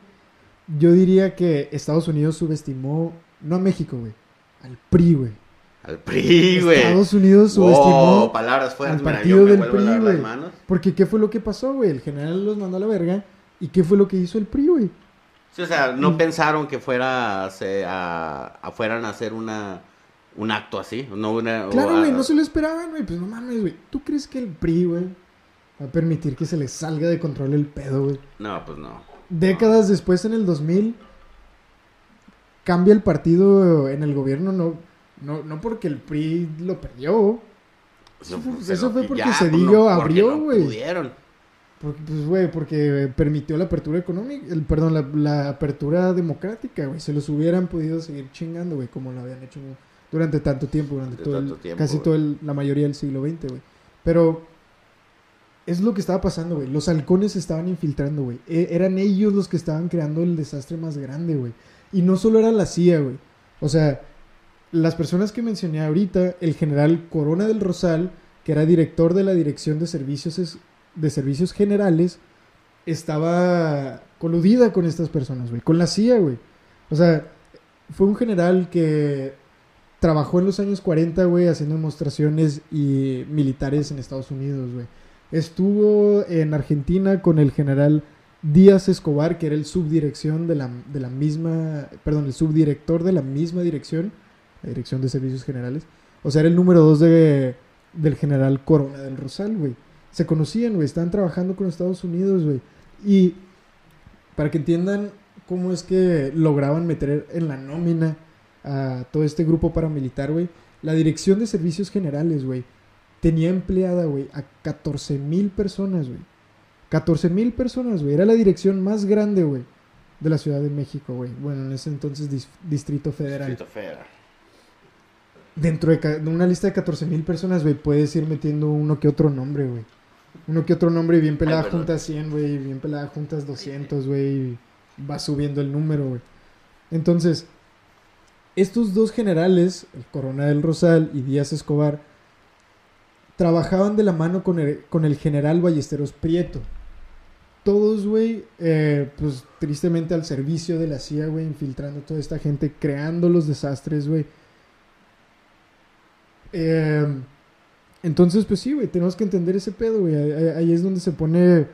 yo diría que Estados Unidos subestimó, no a México, güey, al PRI, güey. Al PRI, güey. Estados Unidos subestimó palabras fuertes, al partido del PRI, güey. Porque ¿qué fue lo que pasó, güey? El general los mandó a la verga. ¿Y qué fue lo que hizo el PRI, güey? o sea, no pensaron que fuera a, fueran a hacer una un acto así, no una Claro, güey, no se lo esperaban, güey, pues no mames, güey. ¿Tú crees que el PRI, güey, va a permitir que se le salga de control el pedo, güey? No, pues no. Décadas después en el 2000 cambia el partido en el gobierno no no no porque el PRI lo perdió. Eso, fue porque se pues, dio, abrió, güey. pudieron. Porque, pues, güey, porque permitió la apertura económica, el, perdón, la, apertura democrática, güey. Se los hubieran podido seguir chingando, güey, como lo habían hecho durante tanto tiempo, durante todo el, casi toda la mayoría del siglo XX, güey. Pero es lo que estaba pasando, güey. Los halcones se estaban infiltrando, güey. E, eran ellos los que estaban creando el desastre más grande, güey. Y no solo era la CIA, güey. O sea, las personas que mencioné ahorita, el general Corona del Rosal, que era director de la Dirección de Servicios de servicios generales estaba coludida con estas personas, güey, con la CIA, güey. O sea, fue un general que trabajó en los años 40, güey, haciendo demostraciones y militares en Estados Unidos, güey. Estuvo en Argentina con el general Díaz Escobar, que era el subdirección de la, de la misma, perdón, el subdirector de la misma dirección, Dirección de Servicios Generales. O sea, era el número dos de, del general Corona del Rosal, güey se conocían, güey, estaban trabajando con Estados Unidos, güey. Y para que entiendan cómo es que lograban meter en la nómina a todo este grupo paramilitar, güey, la Dirección de Servicios Generales, güey, tenía empleada, güey, a 14 mil personas, güey. 14 mil personas, güey. Era la dirección más grande, güey, de la Ciudad de México, güey. Bueno, en ese entonces Distrito Federal. Distrito Federal dentro de, una lista de 14 mil personas, güey, puedes ir metiendo uno que otro nombre, güey. Uno que otro nombre bien pelada juntas 100, güey, bien pelada juntas 200, güey, va subiendo el número, güey. Entonces, estos dos generales, el Coronel del Rosal y Díaz Escobar, trabajaban de la mano con el, con el general Ballesteros Prieto. Todos, güey, eh, pues tristemente al servicio de la CIA, güey, infiltrando toda esta gente, creando los desastres, güey. Eh, entonces, pues sí, güey, tenemos que entender ese pedo, güey. Ahí, es donde se pone,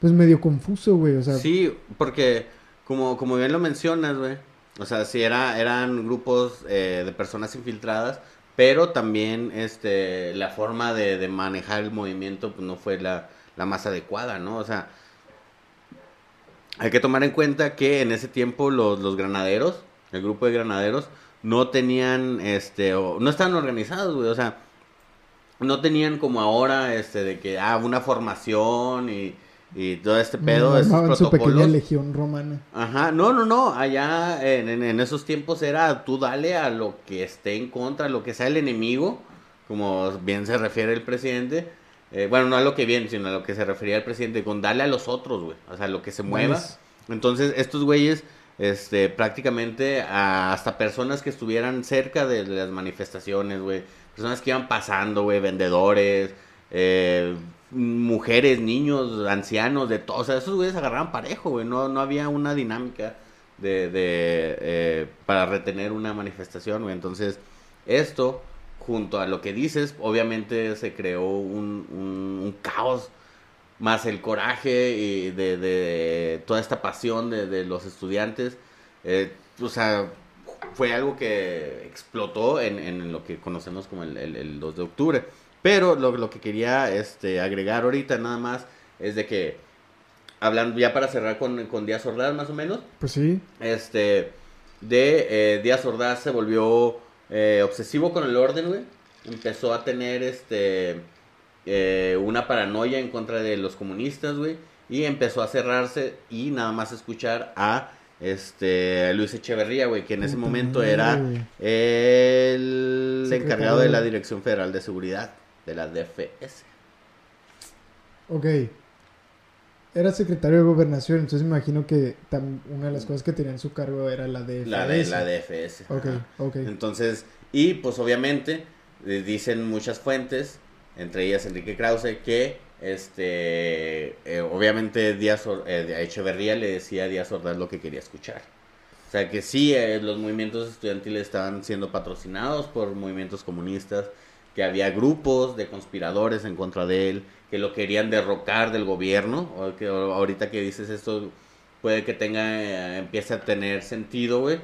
pues, medio confuso, güey. O sea... Sí, porque, como, como bien lo mencionas, güey. O sea, sí era, eran grupos eh, de personas infiltradas, pero también este, la forma de, manejar el movimiento pues, no fue la, más adecuada, ¿no? O sea, hay que tomar en cuenta que en ese tiempo los, los granaderos, el grupo de granaderos, no tenían, este, o, no estaban organizados, güey, o sea, no tenían como ahora, este, de que, ah, una formación y, y todo este pedo, No, esos armaban su pequeña protocolos. legión romana. Ajá, no, no, no, allá en, en- en esos tiempos era tú dale a lo que esté en contra, lo que sea el enemigo, como bien se refiere el presidente, eh, bueno, no a lo que viene, sino a lo que se refería el presidente, con dale a los otros, güey, o sea, lo que se mueva. Entonces, estos güeyes, este, prácticamente hasta personas que estuvieran cerca de, de las manifestaciones, güey, personas que iban pasando, güey, vendedores, eh, mujeres, niños, ancianos, de todo, o sea, esos güeyes agarraban parejo, güey, no, no había una dinámica de, de eh, para retener una manifestación, güey, entonces, esto, junto a lo que dices, obviamente se creó un, un- un caos más el coraje y de, de toda esta pasión de, de los estudiantes, eh, o sea, fue algo que explotó en, en lo que conocemos como el, el- el 2 de octubre. Pero lo, lo que quería este, agregar ahorita nada más es de que, hablando ya para cerrar con, con Díaz Ordaz más o menos, Pues sí. este, de eh, Díaz Ordaz se volvió eh, obsesivo con el orden, güey. Empezó a tener este eh, una paranoia en contra de los comunistas, güey. Y empezó a cerrarse y nada más escuchar a este Luis Echeverría, güey, que en ese momento era el encargado de la Dirección Federal de Seguridad, de la DFS. Ok. Era secretario de gobernación, entonces me imagino que una de las cosas que tenía en su cargo era la de La de la DFS. Ok, ajá. ok. Entonces, y pues obviamente eh, dicen muchas fuentes, entre ellas Enrique Krause, que este eh, obviamente Díaz eh, Echeverría le decía a Díaz Ordaz lo que quería escuchar. O sea que sí, eh, los movimientos estudiantiles estaban siendo patrocinados por movimientos comunistas, que había grupos de conspiradores en contra de él, que lo querían derrocar del gobierno, o que ahorita que dices esto puede que tenga, eh, empiece a tener sentido, güey.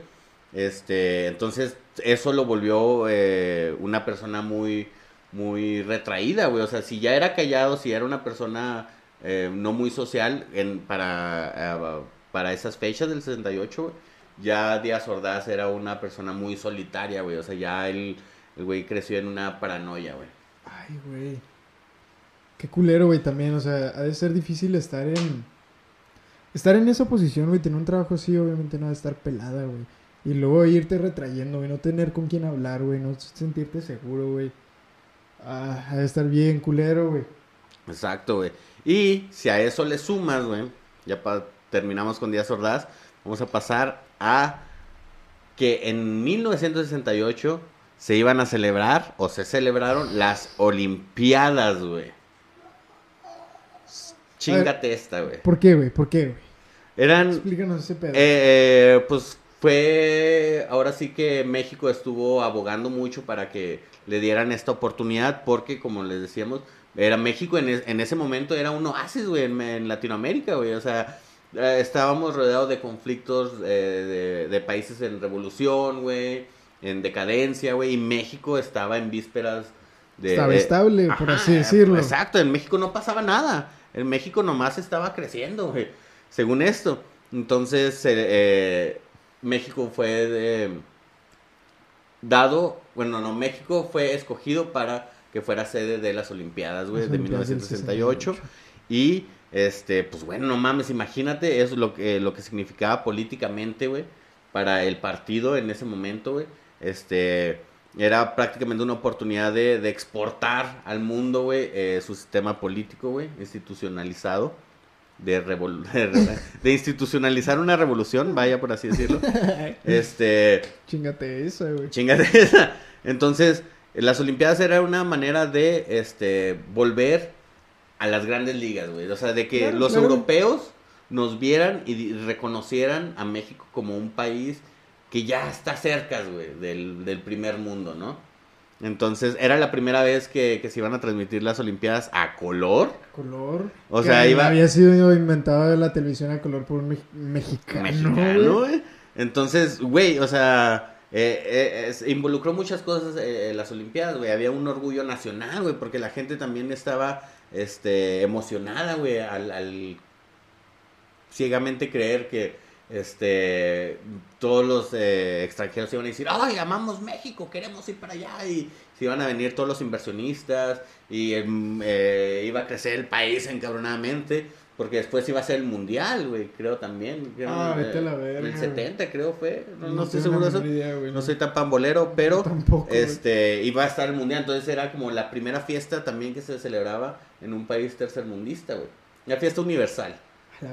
Este, entonces, eso lo volvió una persona muy, muy retraída, güey. O sea, si ya era callado, si era una persona eh, no muy social en, para, eh, para esas fechas del 68, güey, ya Díaz Ordaz era una persona muy solitaria, güey. O sea, ya él, el güey creció en una paranoia, güey. Ay, güey. Qué culero, güey, también. O sea, ha de ser difícil estar en. Estar en esa posición, güey. Tener un trabajo así, obviamente no ha de estar pelada, güey. Y luego irte retrayendo, güey. No tener con quién hablar, güey. No sentirte seguro, güey. Ah, ha de estar bien culero, güey. Exacto, güey. Y si a eso le sumas, güey, ya terminamos con Díaz Ordaz, vamos a pasar a que en 1968 se iban a celebrar o se celebraron las Olimpiadas, güey. Chingate esta, güey. ¿Por qué, güey? ¿Por qué, güey? Eran Explícanos ese pedo. eh, pues fue, ahora sí que México estuvo abogando mucho para que le dieran esta oportunidad porque, como les decíamos, era México en, es- en ese momento era un oasis, güey, en, en Latinoamérica, güey, o sea, eh, estábamos rodeados de conflictos eh, de, de países en revolución, güey, en decadencia, güey, y México estaba en vísperas de... Estaba de- estable, por así decirlo. Exacto, en México no pasaba nada. En México nomás estaba creciendo, güey. Según esto. Entonces, eh, eh, México fue de- dado, bueno, no, México fue escogido para que fuera sede de las Olimpiadas, güey, de Olimpiadas del 1968. Y, este, pues bueno, no mames, imagínate eso lo que, lo que significaba políticamente, güey, para el partido en ese momento, güey. Este, era prácticamente una oportunidad de, de exportar al mundo, güey, eh, su sistema político, güey, institucionalizado. De, de, de institucionalizar una revolución, vaya por así decirlo. Este, Chingate esa, güey. Chingate esa. Entonces, las Olimpiadas era una manera de este volver a las grandes ligas, güey. O sea, de que Claro, los claro. europeos nos vieran y reconocieran a México como un país que ya está cerca, güey, del, del primer mundo, ¿no? Entonces, era la primera vez que, que se iban a transmitir las Olimpiadas a color. Color. O que sea, iba- Había sido inventado la televisión a color por un mex- mexicano. mexicano, güey. güey. Entonces, güey, o sea, eh, eh, involucró muchas cosas eh, en las Olimpiadas, güey. Había un orgullo nacional, güey, porque la gente también estaba este, emocionada, güey, al, al ciegamente creer que este todos los eh, extranjeros iban a decir, ay, amamos México, queremos ir para allá y se iban a venir todos los inversionistas y em, eh, iba a crecer el país encabronadamente. Porque después iba a ser el mundial, güey, creo también. Creo, Ah, vete a la verga, El 70, creo fue. No, no No estoy seguro de eso. menor idea, güey, no no. soy tan pambolero, pero tampoco, güey. este iba a estar el mundial. Entonces era como la primera fiesta también que se celebraba en un país tercermundista, güey. La fiesta universal.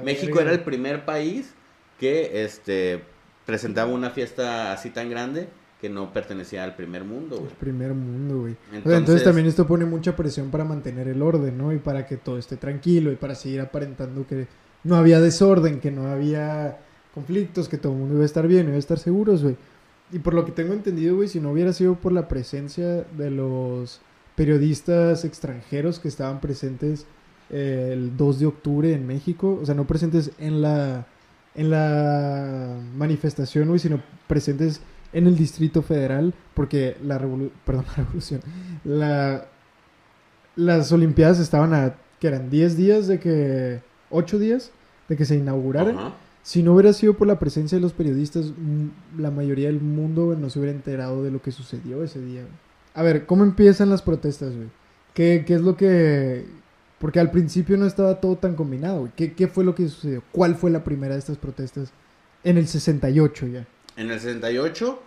México verga. era el primer país que este presentaba una fiesta así tan grande que no pertenecía al primer mundo, güey. El primer mundo, güey. Entonces, también esto pone mucha presión para mantener el orden, ¿no? Y para que todo esté tranquilo y para seguir aparentando que no había desorden, que no había conflictos, que todo el mundo iba a estar bien, iba a estar seguros, güey. Y por lo que tengo entendido, güey, si no hubiera sido por la presencia de los periodistas extranjeros que estaban presentes eh, el 2 de octubre en México, o sea, no presentes en la en la manifestación, güey, sino presentes en el Distrito Federal, porque la revolución, perdón, la revolución, la, las Olimpiadas estaban a, que eran 10 días de que, 8 días de que se inauguraran. Si no hubiera sido por la presencia de los periodistas, mm, la mayoría del mundo güey, no se hubiera enterado de lo que sucedió ese día. güey. A ver, ¿cómo empiezan las protestas, güey? ¿Qué, qué es lo que...? Porque al principio no estaba todo tan combinado. ¿Qué, ¿Qué fue lo que sucedió? ¿Cuál fue la primera de estas protestas? En el 68 ya. En el 68,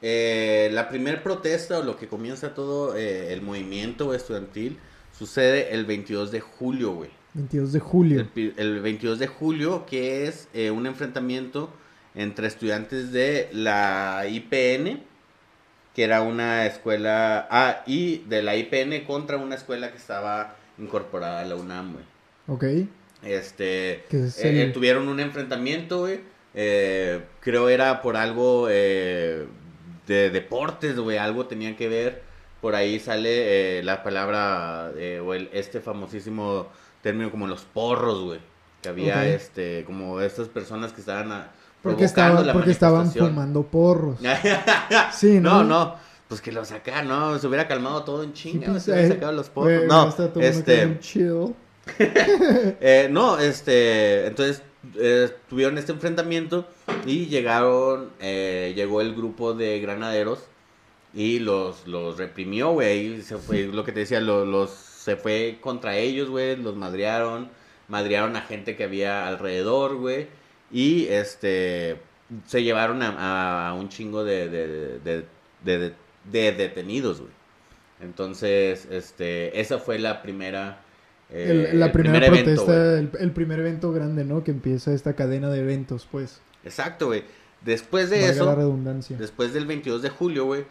eh, la primera protesta o lo que comienza todo eh, el movimiento estudiantil sucede el 22 de julio, güey. 22 de julio. El, el 22 de julio, que es eh, un enfrentamiento entre estudiantes de la IPN, que era una escuela, ah, y de la IPN contra una escuela que estaba incorporada a la UNAM, güey. Ok. Este, es eh, el- eh, tuvieron un enfrentamiento, güey. Eh, creo era por algo eh, de deportes, güey. Algo tenía que ver. Por ahí sale eh, la palabra eh, o el, este famosísimo término como los porros, güey. Que había este, como estas personas que estaban a, Porque, provocando estaban, la porque estaban fumando porros. Sí, ¿no? no, no. Pues que los saca, no, se hubiera calmado todo en chinga, pues, se hubiera eh, sacado los. Güey, no, este, eh, no, este, entonces eh, tuvieron este enfrentamiento y llegaron, eh, llegó el grupo de granaderos y los, los reprimió, güey, y se fue, lo que te decía, lo- los, se fue contra ellos, güey, los madrearon, madrearon a gente que había alrededor, güey, y este, se llevaron a, a un chingo de, de, de, de- de- de detenidos, güey. Entonces, este, esa fue la primera... eh, El- la el primera primer evento, protesta, güey. el, el primer evento grande, ¿no? Que empieza esta cadena de eventos, pues. Exacto, güey. Después de Valga eso, la redundancia. después del 22 de julio, güey,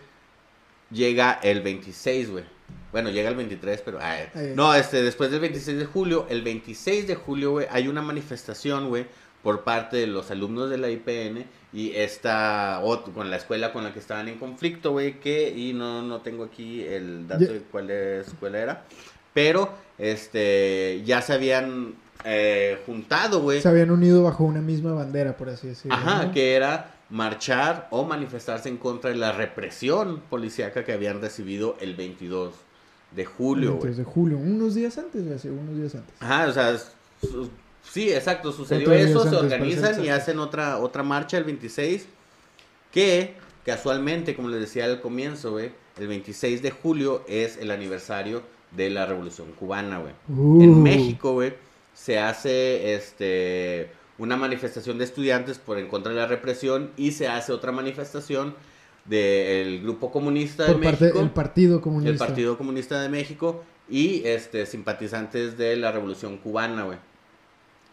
llega el 26, güey. Bueno, llega el 23, pero... ay, Ay. no, este, después del 26 de julio, el 26 de julio, güey, hay una manifestación, güey, por parte de los alumnos de la IPN y esta, ot- con la escuela con la que estaban en conflicto, güey, que, y no, no tengo aquí el dato de cuál escuela era, pero, este, ya se habían eh, juntado, güey. Se habían unido bajo una misma bandera, por así decirlo. Ajá, ¿no? que era marchar o manifestarse en contra de la represión policíaca que habían recibido el 22 de julio, El güey. 23 de julio, unos días antes, sé, unos días antes. Ajá, o sea, sí, exacto, sucedió eso, se organizan y hacen otra, otra marcha el 26, que casualmente, como les decía al comienzo, güey, el 26 de julio es el aniversario de la Revolución Cubana, güey. Uh, En México, güey, se hace este una manifestación de estudiantes por en contra de la represión y se hace otra manifestación del grupo comunista de Por parte México, del Partido el Comunista. Partido Comunista de México y este simpatizantes de la Revolución Cubana, güey.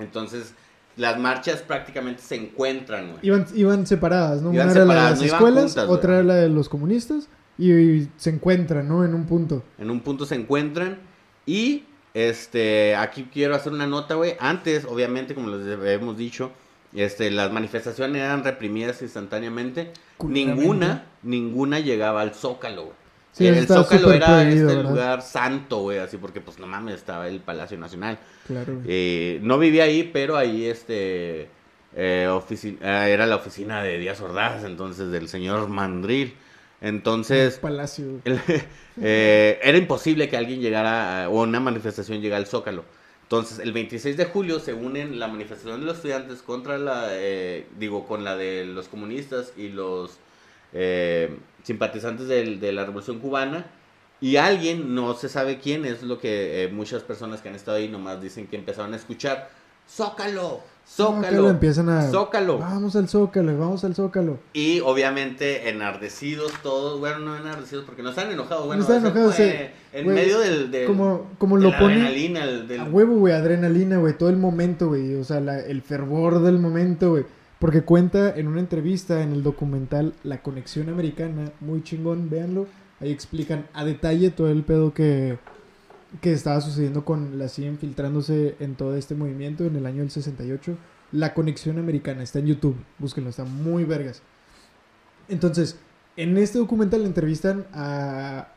Entonces, las marchas prácticamente se encuentran, güey. Iban, iban separadas, ¿no? Iban Una era la de las no escuelas, juntas, güey. otra era la de los comunistas, y, y se encuentran, ¿no? En un punto. En un punto se encuentran y este aquí quiero hacer una nota, güey. Antes, obviamente, como les hemos dicho, este las manifestaciones eran reprimidas instantáneamente. Ninguna, ninguna llegaba al Zócalo, güey. Sí, el Zócalo era prohibido, este ¿verdad? lugar santo, güey, así porque pues no mames, estaba el Palacio Nacional. Claro. Eh, no vivía ahí, pero ahí este eh, ah, era la oficina de Díaz Ordaz, entonces del señor Mandril. Entonces, Palacio. el- eh, era imposible que alguien llegara a- o una manifestación llegara al Zócalo. Entonces, el 26 de julio se unen la manifestación de los estudiantes contra la, eh, digo, con la de los comunistas y los eh, simpatizantes del- de la Revolución Cubana. Y alguien, no se sabe quién, es lo que eh, muchas personas que han estado ahí nomás dicen que empezaron a escuchar. ¡Zócalo! ¡Zócalo! empiezan a... ¡Zócalo! Vamos al Zócalo, vamos al Zócalo. Y obviamente enardecidos todos, bueno, no enardecidos porque no están enojados, bueno, están eso enojados, sí. en medio del, del- Como, como de lo la pone... adrenalina, el- del- A huevo, güey, adrenalina, güey, todo el momento, güey, o sea, la- el fervor del momento, güey. Porque cuenta en una entrevista en el documental La Conexión Americana, muy chingón, véanlo. Ahí explican a detalle todo el pedo que, que estaba sucediendo con la CIA infiltrándose en todo este movimiento en el año del 68. La Conexión Americana, está en YouTube, búsquenlo, está muy vergas. Entonces, en este documental entrevistan a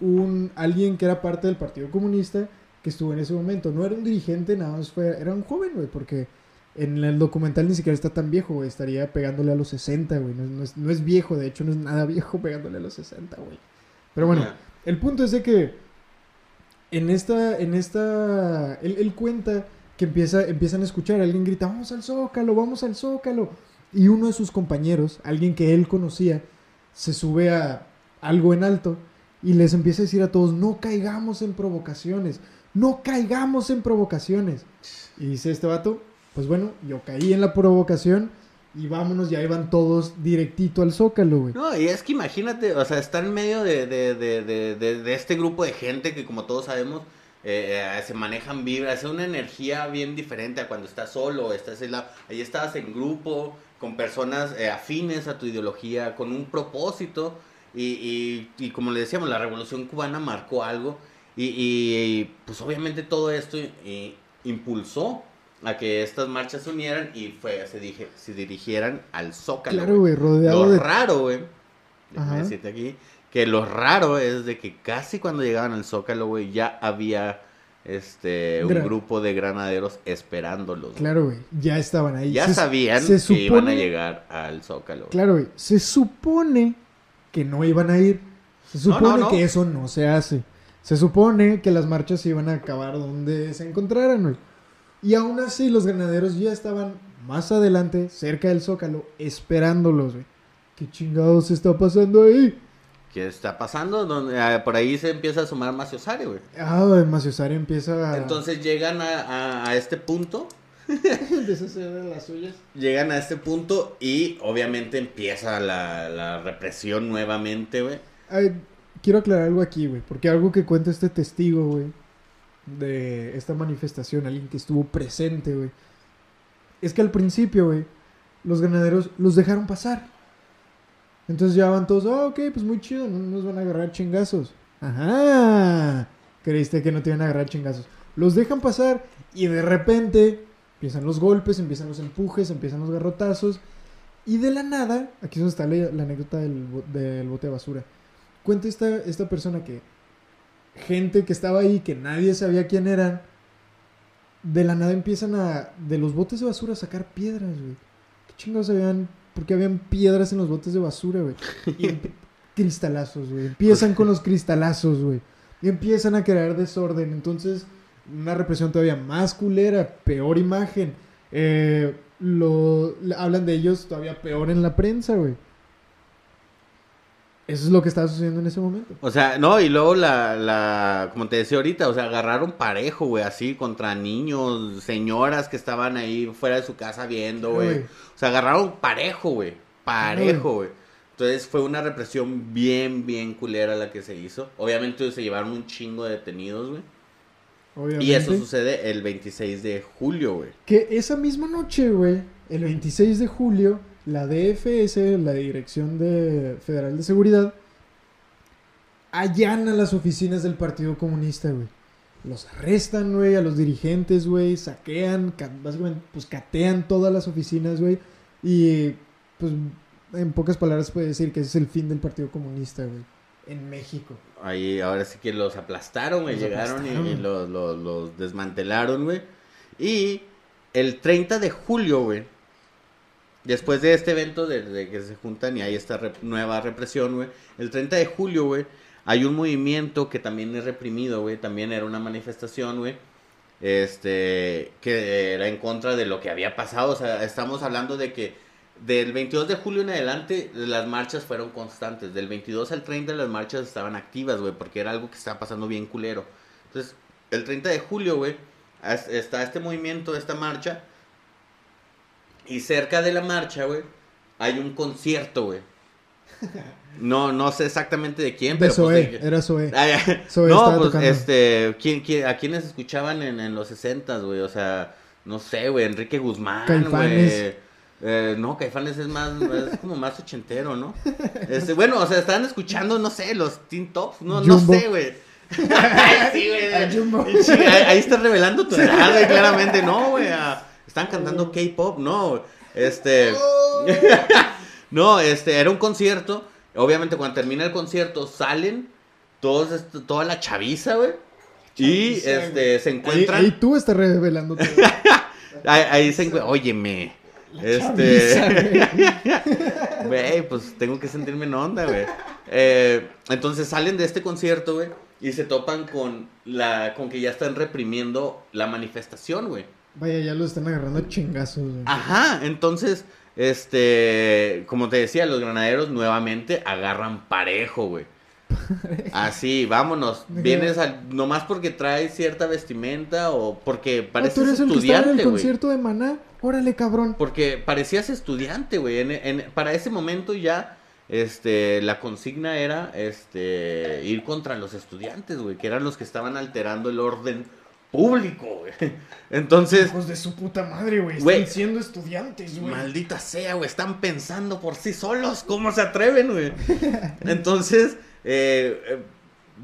un, alguien que era parte del Partido Comunista que estuvo en ese momento. No era un dirigente, nada más fue, era un joven, güey, porque en el documental ni siquiera está tan viejo, güey, estaría pegándole a los 60, güey. No, es- no es, no es viejo, de hecho no es nada viejo pegándole a los 60, güey. Pero bueno, el punto es de que en esta, en esta, él, él cuenta que empieza, empiezan a escuchar, alguien grita, vamos al Zócalo, vamos al Zócalo. Y uno de sus compañeros, alguien que él conocía, se sube a algo en alto y les empieza a decir a todos, no caigamos en provocaciones, no caigamos en provocaciones. Y dice este vato, pues bueno, yo caí en la provocación y vámonos, ya iban todos directito al Zócalo, güey. No, y es que imagínate, o sea, estar en medio de, de, de, de, este grupo de gente que como todos sabemos eh, eh, se manejan vibras, es una energía bien diferente a cuando estás solo, estás en la, ahí estás en grupo, con personas eh, afines a tu ideología, con un propósito, y, y, y como le decíamos, la revolución cubana marcó algo, y, y, pues obviamente todo esto eh, impulsó a que estas marchas se unieran y fue, se, dije, se dirigieran al Zócalo. Claro, güey, rodeado Lo de... raro, güey. Déjame decirte aquí. Que lo raro es de que casi cuando llegaban al Zócalo, güey, ya había este un Gra- grupo de granaderos esperándolos. Claro, güey, ya estaban ahí. Ya Se- sabían se que iban a llegar al Zócalo. Claro, güey. Se supone que no iban a ir. Se supone no, no. que eso no se hace. Se supone que las marchas iban a acabar donde se encontraran, güey. Y aún así los granaderos ya estaban más adelante, cerca del Zócalo, esperándolos, güey. ¿Qué chingados está pasando ahí? ¿Qué está pasando? Donde, ah, por ahí se empieza a sumar Maciosare, güey. Ah, Maciosare empieza a... Entonces llegan a, a- a este punto. empieza a hacer de las suyas. Llegan a este punto y obviamente empieza la, la represión nuevamente, güey. Ay, quiero aclarar algo aquí, güey, porque algo que cuenta este testigo, güey, de esta manifestación, alguien que estuvo presente, güey, es que al principio, güey, los ganaderos los dejaron pasar. Entonces ya van todos, ah, ok, pues muy chido, no nos van a agarrar chingazos. Ajá, creíste que no te iban a agarrar chingazos. Los dejan pasar y de repente empiezan los golpes, empiezan los empujes, empiezan los garrotazos. Y de la nada, aquí es donde está la, anécdota del, del bote de basura. Cuenta esta, esta persona que gente que estaba ahí, que nadie sabía quién eran, de la nada empiezan a, de los botes de basura, a sacar piedras, güey. ¿Qué chingados habían? Porque habían piedras en los botes de basura, güey. Y cristalazos, güey. Empiezan con los cristalazos, güey. Y empiezan a crear desorden. Entonces, una represión todavía más culera, peor imagen. Eh, lo, hablan de ellos todavía peor en la prensa, güey. Eso es lo que estaba sucediendo en ese momento. O sea, no, y luego la, la, como te decía ahorita, o sea, agarraron parejo, güey, así, contra niños, señoras que estaban ahí fuera de su casa viendo, güey. Güey. O sea, agarraron parejo, güey, parejo, güey. Entonces fue una represión bien, bien culera la que se hizo. Obviamente se llevaron un chingo de detenidos, güey. Obviamente. Y eso sucede el 26 de julio, güey. Que esa misma noche, güey, el 26 de julio, la DFS, la Dirección de Federal de Seguridad, allana las oficinas del Partido Comunista, güey. Los arrestan, güey, a los dirigentes, güey, saquean, ca- básicamente, pues catean todas las oficinas, güey. Y, pues, en pocas palabras puede decir que ese es el fin del Partido Comunista, güey, en México. Ahí ahora sí que los aplastaron, güey. Llegaron y- y, aplastaron. los, los- los desmantelaron, güey. Y el 30 de julio, güey. Después de este evento de, de que se juntan y hay esta nueva represión. El 30 de julio. Hay un movimiento que también es reprimido, güey. También era una manifestación, este, que era en contra de lo que había pasado. O sea, estamos hablando de que del 22 de julio en adelante las marchas fueron constantes. Del 22 al 30 las marchas estaban activas, porque era algo que estaba pasando bien culero. Entonces, el 30 de julio, está este movimiento, esta marcha. Y cerca de la marcha, güey, hay un concierto, güey. No, no sé exactamente de quién, pero. pues, era Zoe. no, pues, este. ¿quién, a quiénes escuchaban en, en los 60, güey? O sea, no sé, güey, Enrique Guzmán, güey. Eh, no, Caifanes es más, es como más ochentero, ¿no? Este, bueno, o sea, estaban escuchando, no sé, los Teen Tops, no, no sé, güey. sí, güey. Ahí, estás revelando tu edad, güey, claramente. No, güey. Están cantando K-pop, no. Este. No, este, era un concierto. Obviamente, cuando termina el concierto, salen todos, toda la chaviza, güey. Y este, se encuentran. Ahí, tú estás revelando ahí, ahí se encuentran. Óyeme. este. Güey, pues tengo que sentirme en onda, güey. Eh, entonces salen de este concierto, güey. Y se topan con la con que ya están reprimiendo la manifestación, güey. Vaya, ya lo están agarrando chingazos. Güey. Ajá, entonces, este, como te decía, los granaderos nuevamente agarran parejo, güey. Así, vámonos. Vienes al, nomás porque traes cierta vestimenta o porque pareces ¿tú eres estudiante, el que en el concierto de Maná? Órale, cabrón. Porque parecías estudiante, güey. En, para ese momento ya este, la consigna era este, ir contra los estudiantes, güey, que eran los que estaban alterando el orden público, güey. Entonces. Hijos de su puta madre, güey. Están siendo estudiantes, güey. Maldita sea, güey. Están pensando por sí solos. ¿Cómo se atreven, güey? Entonces, eh, eh,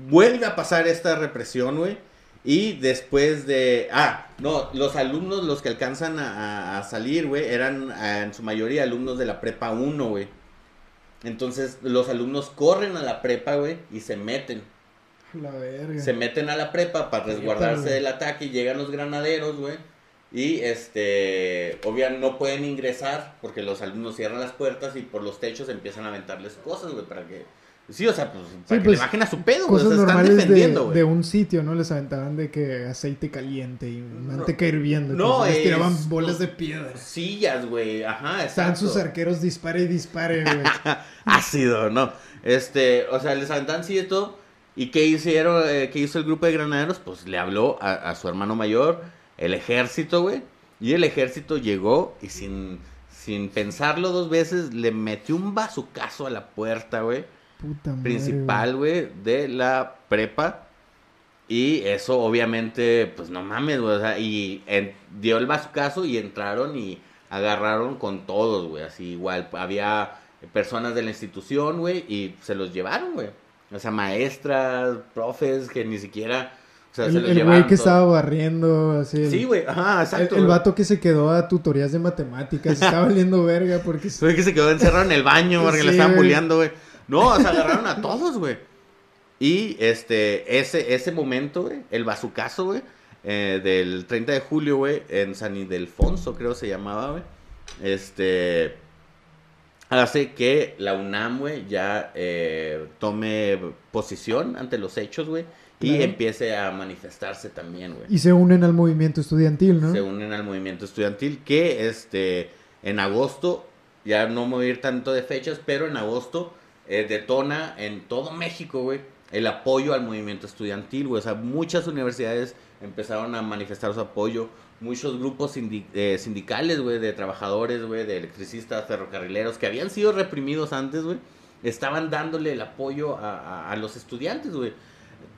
vuelve a pasar esta represión, güey. Y después de. Ah, no, los alumnos, los que alcanzan a, a salir, güey, eran en su mayoría alumnos de la prepa 1, güey. Entonces los alumnos corren a la prepa, güey, y se meten. La verga. Se meten a la prepa para resguardarse del ataque y llegan los granaderos, güey. Y este, obviamente no pueden ingresar porque los alumnos cierran las puertas y por los techos empiezan a aventarles cosas, güey, para que Sí, o sea, pues, para que le pues, bajen a su pedo, güey. O sea, están defendiendo, de, de, un sitio, ¿no? Les aventaban de que aceite caliente y manteca hirviendo. No, les tiraban bolas de piedra. Sillas, güey. Ajá, exacto. Están sus arqueros dispare y dispare, güey. Ácido, ¿no? Este, o sea, les aventaban sillas y todo. ¿Y qué hicieron, eh, qué hizo el grupo de granaderos? Pues le habló a, a su hermano mayor, el ejército, güey. Y el ejército llegó y sin, sin pensarlo dos veces le metió un bazucazo a la puerta, güey principal, güey, de la prepa. Y eso obviamente, pues no mames, güey. O sea, y dio el caso y entraron y agarraron con todos, güey. Así igual, había personas de la institución, güey, y se los llevaron, güey. O sea, maestras, profes que ni siquiera... O sea, el, se los el güey que estaba barriendo, así. Sí, güey, ajá, exacto. El, vato que se quedó a tutorías de matemáticas, estaba valiendo verga porque... El que se quedó encerrado en el baño porque le estaban bulleando, güey. No, se agarraron a todos, güey. Y este, ese, ese momento, güey, el bazucazo, güey, eh, del 30 de julio, güey, en San Ildefonso, creo se llamaba, güey. Este, hace que la UNAM, güey, ya eh, tome posición ante los hechos, güey. Y empiece a manifestarse también, güey. Y se unen al movimiento estudiantil, ¿no? Se unen al movimiento estudiantil que, este, en agosto, ya no me voy a ir tanto de fechas, pero en agosto eh, detona en todo México, güey, el apoyo al movimiento estudiantil, güey. O sea, muchas universidades empezaron a manifestar su apoyo. Muchos grupos eh, sindicales, güey, de trabajadores, güey, de electricistas, ferrocarrileros, que habían sido reprimidos antes, güey, estaban dándole el apoyo a, los estudiantes, güey.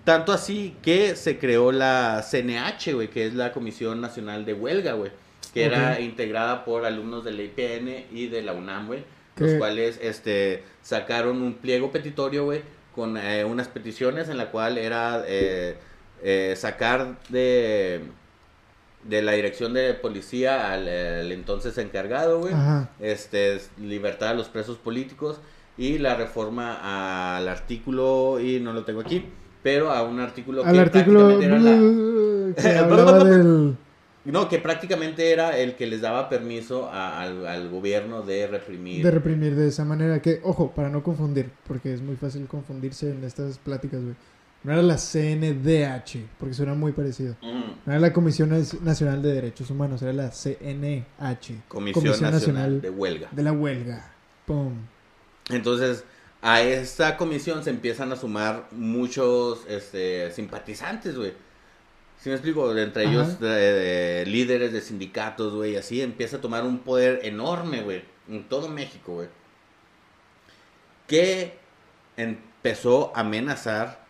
Tanto así que se creó la CNH, güey, que es la Comisión Nacional de Huelga, güey, que era integrada por alumnos de la IPN y de la UNAM, güey los cuales este, sacaron un pliego petitorio, güey, con eh, unas peticiones en la cual era eh, eh, sacar de, de la dirección de policía al, entonces encargado, güey, este, libertad a los presos políticos y la reforma al artículo, y no lo tengo aquí, pero a un artículo al artículo era del no, que prácticamente era el que les daba permiso al, gobierno de reprimir. De reprimir de esa manera. Que, ojo, para no confundir, porque es muy fácil confundirse en estas pláticas, güey. No era la CNDH, porque suena muy parecido. Mm. No era la Comisión Nacional de Derechos Humanos, era la CNH. Comisión, Nacional, de Huelga. de la Huelga. Pum. Entonces, a esta comisión se empiezan a sumar muchos este, simpatizantes, güey. ¿Sí me explico? Entre Ajá. ellos, de- de líderes de sindicatos, güey, así empieza a tomar un poder enorme, güey, en todo México, güey. Que empezó a amenazar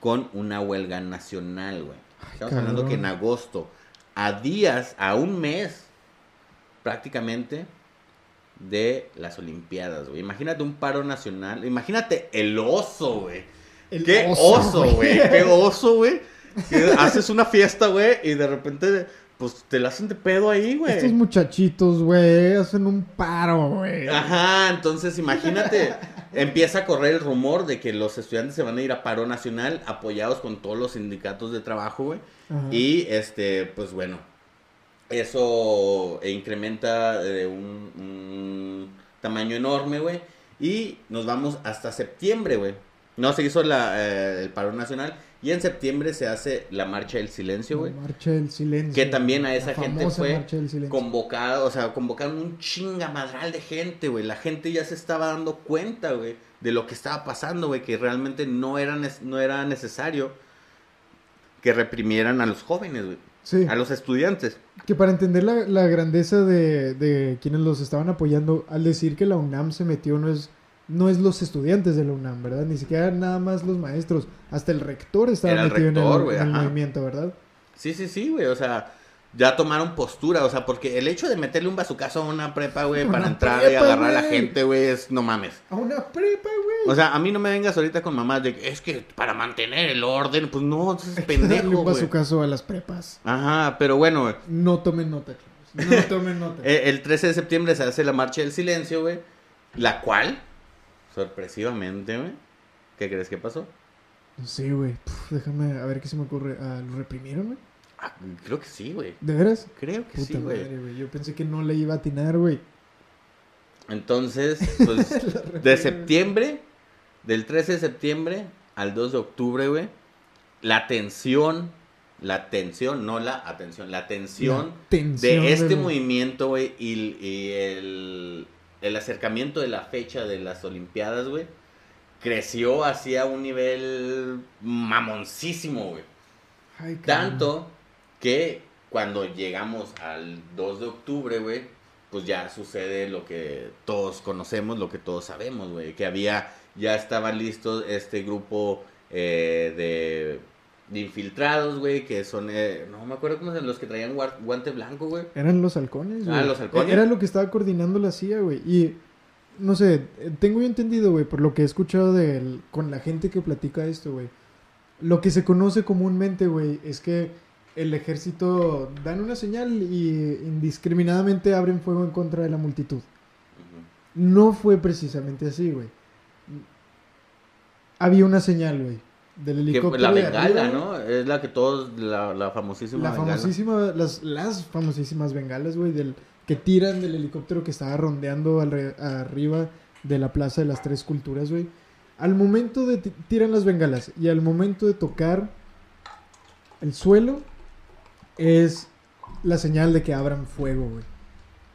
con una huelga nacional, güey. Estamos hablando que en agosto, a días, a un mes, prácticamente, de las Olimpiadas, güey. Imagínate un paro nacional. Imagínate el oso, güey. El Qué oso, güey. Qué oso, güey. Haces una fiesta, güey, y de repente, pues te la hacen de pedo ahí, güey. Estos muchachitos, güey, hacen un paro, güey. Ajá, entonces imagínate, empieza a correr el rumor de que los estudiantes se van a ir a paro nacional apoyados con todos los sindicatos de trabajo, güey. Ajá. Y este, pues bueno, eso incrementa de un, un tamaño enorme, güey. Y nos vamos hasta septiembre, güey. No se hizo la, eh, el paro nacional. Y en septiembre se hace la marcha del silencio, güey. La Marcha del Silencio. Que también a esa gente fue convocado, o sea, convocaron un chingamadral de gente, güey. La gente ya se estaba dando cuenta, güey, de lo que estaba pasando, güey, que realmente no era, no era necesario que reprimieran a los jóvenes, güey, Sí, a los estudiantes. que para entender la, la grandeza de, de quienes los estaban apoyando, al decir que la UNAM se metió, no es, no es los estudiantes de la UNAM, ¿verdad? Ni siquiera nada más los maestros. Hasta el rector estaba Era metido rector, en el, en movimiento, ¿verdad? Sí, sí, sí, güey, o sea, ya tomaron postura, o sea, porque el hecho de meterle un bazucazo a una prepa, güey, para entrar y agarrar a la gente, güey, es no mames. A una prepa, güey. O sea, a mí no me vengas ahorita con mamás de es que para mantener el orden, pues no, es pendejo, un bazucazo a las prepas. Ajá, pero bueno, güey. No tomen nota. No tomen nota. Eh, El 13 de septiembre se hace la marcha del silencio, güey. La cual, sorpresivamente, güey. ¿Qué crees que pasó? Sí, güey. Puf, Déjame a ver qué se me ocurre. Ah, ¿Lo reprimieron, güey? Ah, creo que sí, güey. ¿De veras? Creo que Puta sí, güey. güey. Yo pensé que no le iba a atinar, güey. Entonces, pues, de septiembre, del 13 de septiembre al 2 de octubre, güey. La tensión, la tensión, no la atención, la tensión La tensión de este movimiento, güey, y, y el, el acercamiento de la fecha de las Olimpiadas, güey, creció hacia un nivel mamoncísimo, güey. Ay. Tanto que cuando llegamos al 2 de octubre, güey, pues ya sucede lo que todos conocemos, lo que todos sabemos, güey, que había, ya estaban listos este grupo eh, de, de infiltrados, güey, que son, eh, no me acuerdo cómo se los que traían guante blanco, güey. Eran los halcones, güey. Ah, los halcones. Era lo que estaba coordinando la CIA, güey. Y, no sé, tengo yo entendido, güey, por lo que he escuchado de con la gente que platica esto, güey. Lo que se conoce comúnmente, güey, es que el ejército dan una señal y indiscriminadamente abren fuego en contra de la multitud. No fue precisamente así, güey. Había una señal, güey, del Que helicóptero. fue la de bengala, arriba, ¿no? Es la que todos, la, la famosísima La bengala. famosísima, las, las famosísimas bengalas, güey, del que tiran del helicóptero que estaba rondeando alre- arriba de la Plaza de las Tres Culturas, güey. Al momento de ti- tiran las bengalas y al momento de tocar el suelo es la señal de que abran fuego, güey.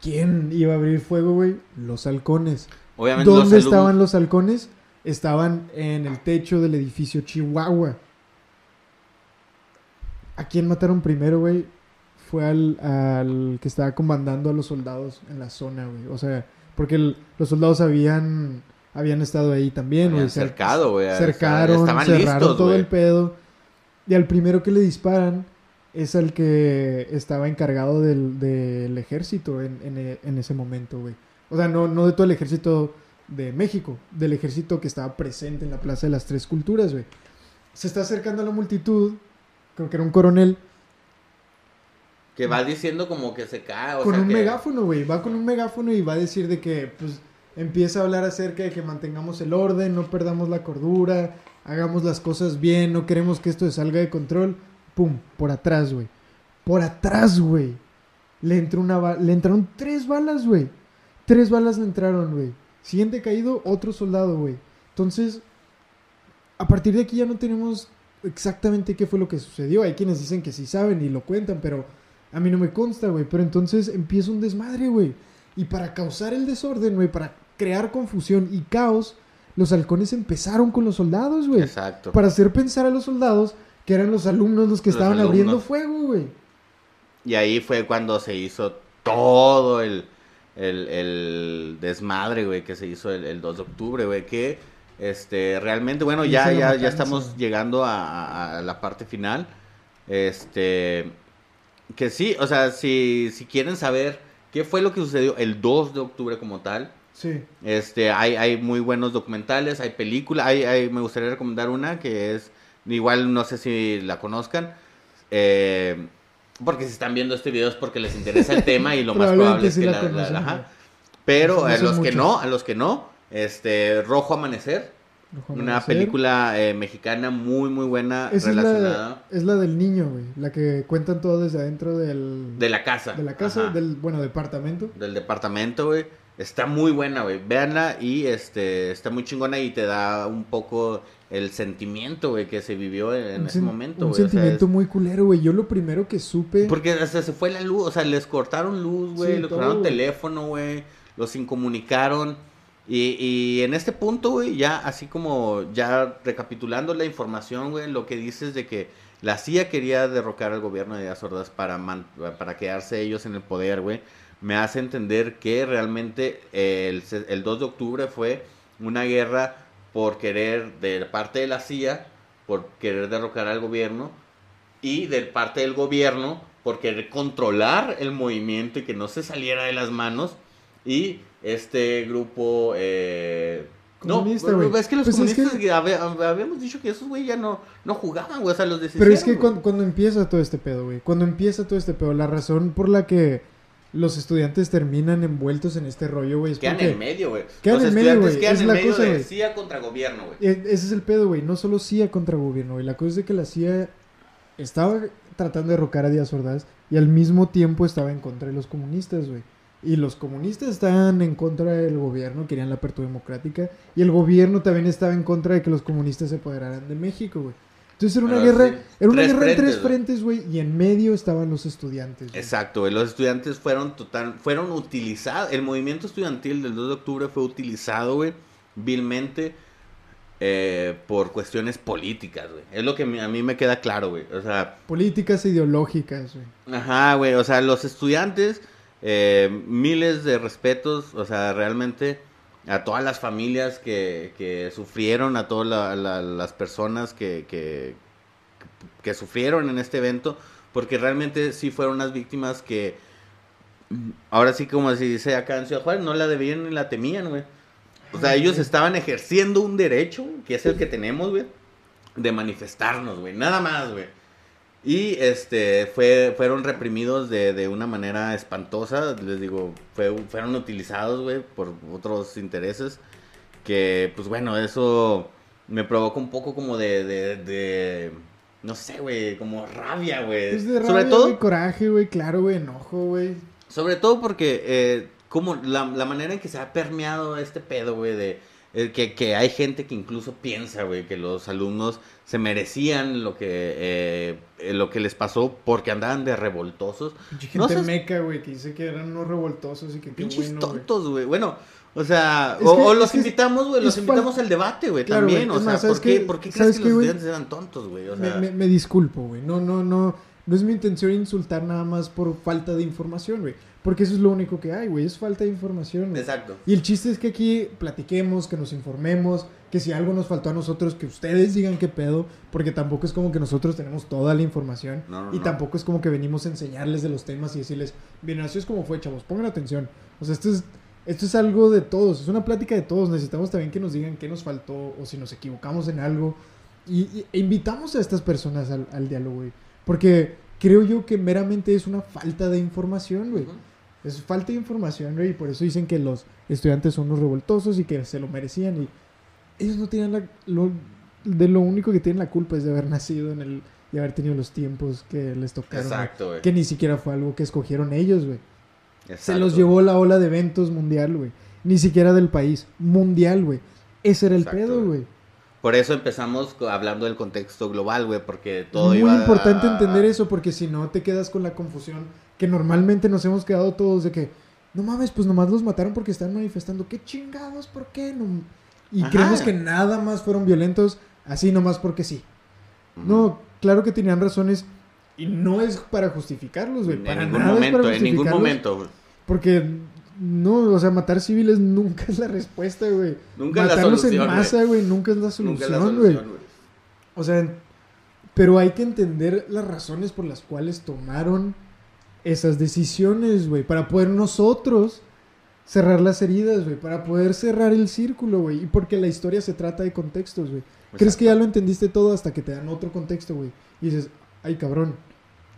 ¿Quién iba a abrir fuego, güey? Los halcones. Obviamente ¿Dónde estaban los halcones? Estaban en el techo del edificio Chihuahua. ¿A quién mataron primero, güey? Fue al, al que estaba comandando a los soldados en la zona, güey. O sea, porque el- los soldados habían, habían estado ahí también, güey. Cer- cercado, güey. Cercaron, Estaban cerraron listos, todo el pedo. Y al primero que le disparan es al que estaba encargado del, del ejército en, en en ese momento, güey. O sea, no, no de todo el ejército de México, del ejército que estaba presente en la Plaza de las Tres Culturas, güey. Se está acercando a la multitud, creo que era un coronel, Que va diciendo como que se cae, o con sea un que- megáfono, güey. Va con un megáfono y va a decir de que, pues, empieza a hablar acerca de que mantengamos el orden, no perdamos la cordura, hagamos las cosas bien, no queremos que esto se salga de control. Pum, por atrás, güey. Por atrás, güey. Le entró una le entraron tres balas, güey. Tres balas le entraron, güey. Siguiente caído, otro soldado, güey. Entonces, a partir de aquí ya no tenemos exactamente qué fue lo que sucedió. Hay quienes dicen que sí saben y lo cuentan, pero a mí no me consta, güey. Pero entonces empieza un desmadre, güey. Y para causar el desorden, güey, para crear confusión y caos, los halcones empezaron con los soldados, güey. Exacto. Para hacer pensar a los soldados que eran los alumnos los que Los estaban abriendo fuego, güey. Y ahí fue cuando se hizo todo el, el, el desmadre, güey, que se hizo el, el 2 de octubre, güey, que este, realmente, bueno, ya, ya, ya estamos llegando a, a- a la parte final. Este, que sí, o sea, si, si quieren saber qué fue lo que sucedió el 2 de octubre como tal, Sí. este, hay, hay muy buenos documentales, hay películas, hay, hay- me gustaría recomendar una que es, igual no sé si la conozcan, eh, porque si están viendo este video es porque les interesa el tema y lo más probable es sí que la la, ajá. Pero No a los que no, a los que no, este, Rojo Amanecer, Rojo una película eh, mexicana muy, muy buena Esa es relacionada la, es la del niño, güey. La que cuentan todo desde adentro del, de la casa. de la casa, Ajá. del, bueno, departamento. del departamento, güey. Está muy buena, güey. Véanla y este está muy chingona y te da un poco el sentimiento, güey, que se vivió en, Un ese momento, Un güey. O sea, sentimiento es- muy culero, güey. Yo lo primero que supe... Porque hasta se fue la luz, o sea, les cortaron luz, güey, Sí, les cortaron teléfono, güey, los incomunicaron. Y, y en este punto, güey, ya así como ya recapitulando la información, güey, lo que dices de que la CIA quería derrocar al gobierno de Díaz Ordaz para, man- para quedarse ellos en el poder, güey, me hace entender que realmente el, el 2 de octubre fue una guerra por querer, de parte de la CIA, por querer derrocar al gobierno y de parte del gobierno por querer controlar el movimiento y que no se saliera de las manos y este grupo eh, no, güey. es que los Pues es comunistas que- habe- habe- habíamos dicho que esos güey ya no, no jugaban, güey, o sea, los Pero es que cuando, cuando empieza todo este pedo, güey. Cuando empieza todo este pedo, la razón por la que los estudiantes terminan envueltos en este rollo, güey, quedan en medio, güey. Quedan Los en medio, güey, quedan es en la medio cosa, de. CIA contra gobierno, güey. E- Ese es el pedo, güey. No solo CIA contra gobierno, güey. La cosa es de que la CIA estaba tratando de derrocar a Díaz Ordaz y al mismo tiempo estaba en contra de los comunistas, güey. Y los comunistas estaban en contra del gobierno, querían la apertura democrática. Y el gobierno también estaba en contra de que los comunistas se apoderaran de México, güey. Entonces era una guerra, sí. era una Tres guerra en tres frentes, güey. frentes. Y en medio estaban los estudiantes. Exacto, güey. Los estudiantes fueron total, fueron utilizados. El movimiento estudiantil del 2 de octubre fue utilizado, güey, vilmente eh, por cuestiones políticas, güey. Es lo que a mí me queda claro, güey. O sea, Políticas ideológicas, güey. ajá, güey. O sea, los estudiantes, eh, miles de respetos, o sea, realmente a todas las familias que, que sufrieron, a todas la- la- las personas que, que, que sufrieron en este evento, porque realmente sí fueron unas víctimas que, ahora sí como se dice acá en Ciudad Juárez, no la debían ni la temían, güey. O sea, ellos estaban ejerciendo un derecho, que es el que tenemos, güey, de manifestarnos, güey, nada más, güey. Y este fue, fueron reprimidos de, de una manera espantosa, les digo, fue, fueron utilizados, güey, por otros intereses. Que, pues bueno, eso me provoca un poco como de, de, de no sé, güey, como rabia, güey. Es de Sobre rabia, todo, güey, coraje, güey, claro, güey, enojo, güey. sobre todo porque, eh, como la, la manera en que se ha permeado este pedo, güey, de que, que hay gente que incluso piensa, güey, que los alumnos se merecían lo que, eh, eh, lo que les pasó porque andaban de revoltosos. Pinche No gente seas- meca, güey, que dice que eran unos revoltosos y que Pinches bueno, tontos, güey. Bueno, o sea, o, que- o es los invitamos, güey, los invitamos al debate, güey, Claro, también. O sea, más, ¿sabes ¿por qué, por qué crees ¿Sabes que los güey? estudiantes eran tontos, güey? O Me, sea, me- me disculpo, güey. No, no, no. No es mi intención insultar nada más por falta de información, güey. Porque eso es lo único que hay, güey. Es falta de información, exacto. Y el chiste es que aquí platiquemos, que nos informemos, que si algo nos faltó a nosotros, que ustedes digan qué pedo, porque tampoco es como que nosotros tenemos toda la información No, no, y no. tampoco es como que venimos a enseñarles de los temas y decirles, bien, así es como fue, chavos, pongan atención. O sea, esto es, esto es algo de todos, es una plática de todos. Necesitamos también que nos digan qué nos faltó o si nos equivocamos en algo. Y, y- e invitamos a estas personas al, al diálogo, güey. Porque creo yo que meramente es una falta de información, güey. Es falta de información, güey, y por eso dicen que los estudiantes son unos revoltosos y que se lo merecían y ellos no tienen la... Lo, de lo único que tienen la culpa es de haber nacido en el... y haber tenido los tiempos que les tocaron. Exacto, güey. Que ni siquiera fue algo que escogieron ellos, güey. Se los llevó la ola de eventos mundial, güey. Ni siquiera del país. Mundial, güey. Ese era el Exacto, pedo, güey. Por eso empezamos hablando del contexto global, güey, porque todo es muy iba importante a- entender eso porque si no te quedas con la confusión que normalmente nos hemos quedado todos de que no mames, pues nomás los mataron porque están manifestando. ¿Qué chingados? ¿Por qué? No- Y Ajá. creemos que nada más fueron violentos así nomás porque sí. No, claro que tenían razones y no es para justificarlos, güey. en Para ningún nada momento, para en ningún momento. güey. Porque no, o sea, matar civiles nunca es la respuesta, güey. Nunca es la Matarlos solución, en masa, güey, nunca es la Nunca solución, es la güey. solución, güey. O sea, pero hay que entender las razones por las cuales tomaron esas decisiones, güey, para poder nosotros cerrar las heridas, güey, para poder cerrar el círculo, güey, y porque la historia se trata de contextos, güey. ¿Crees que ya lo entendiste todo hasta que te dan otro contexto, güey? Y dices, ay, cabrón,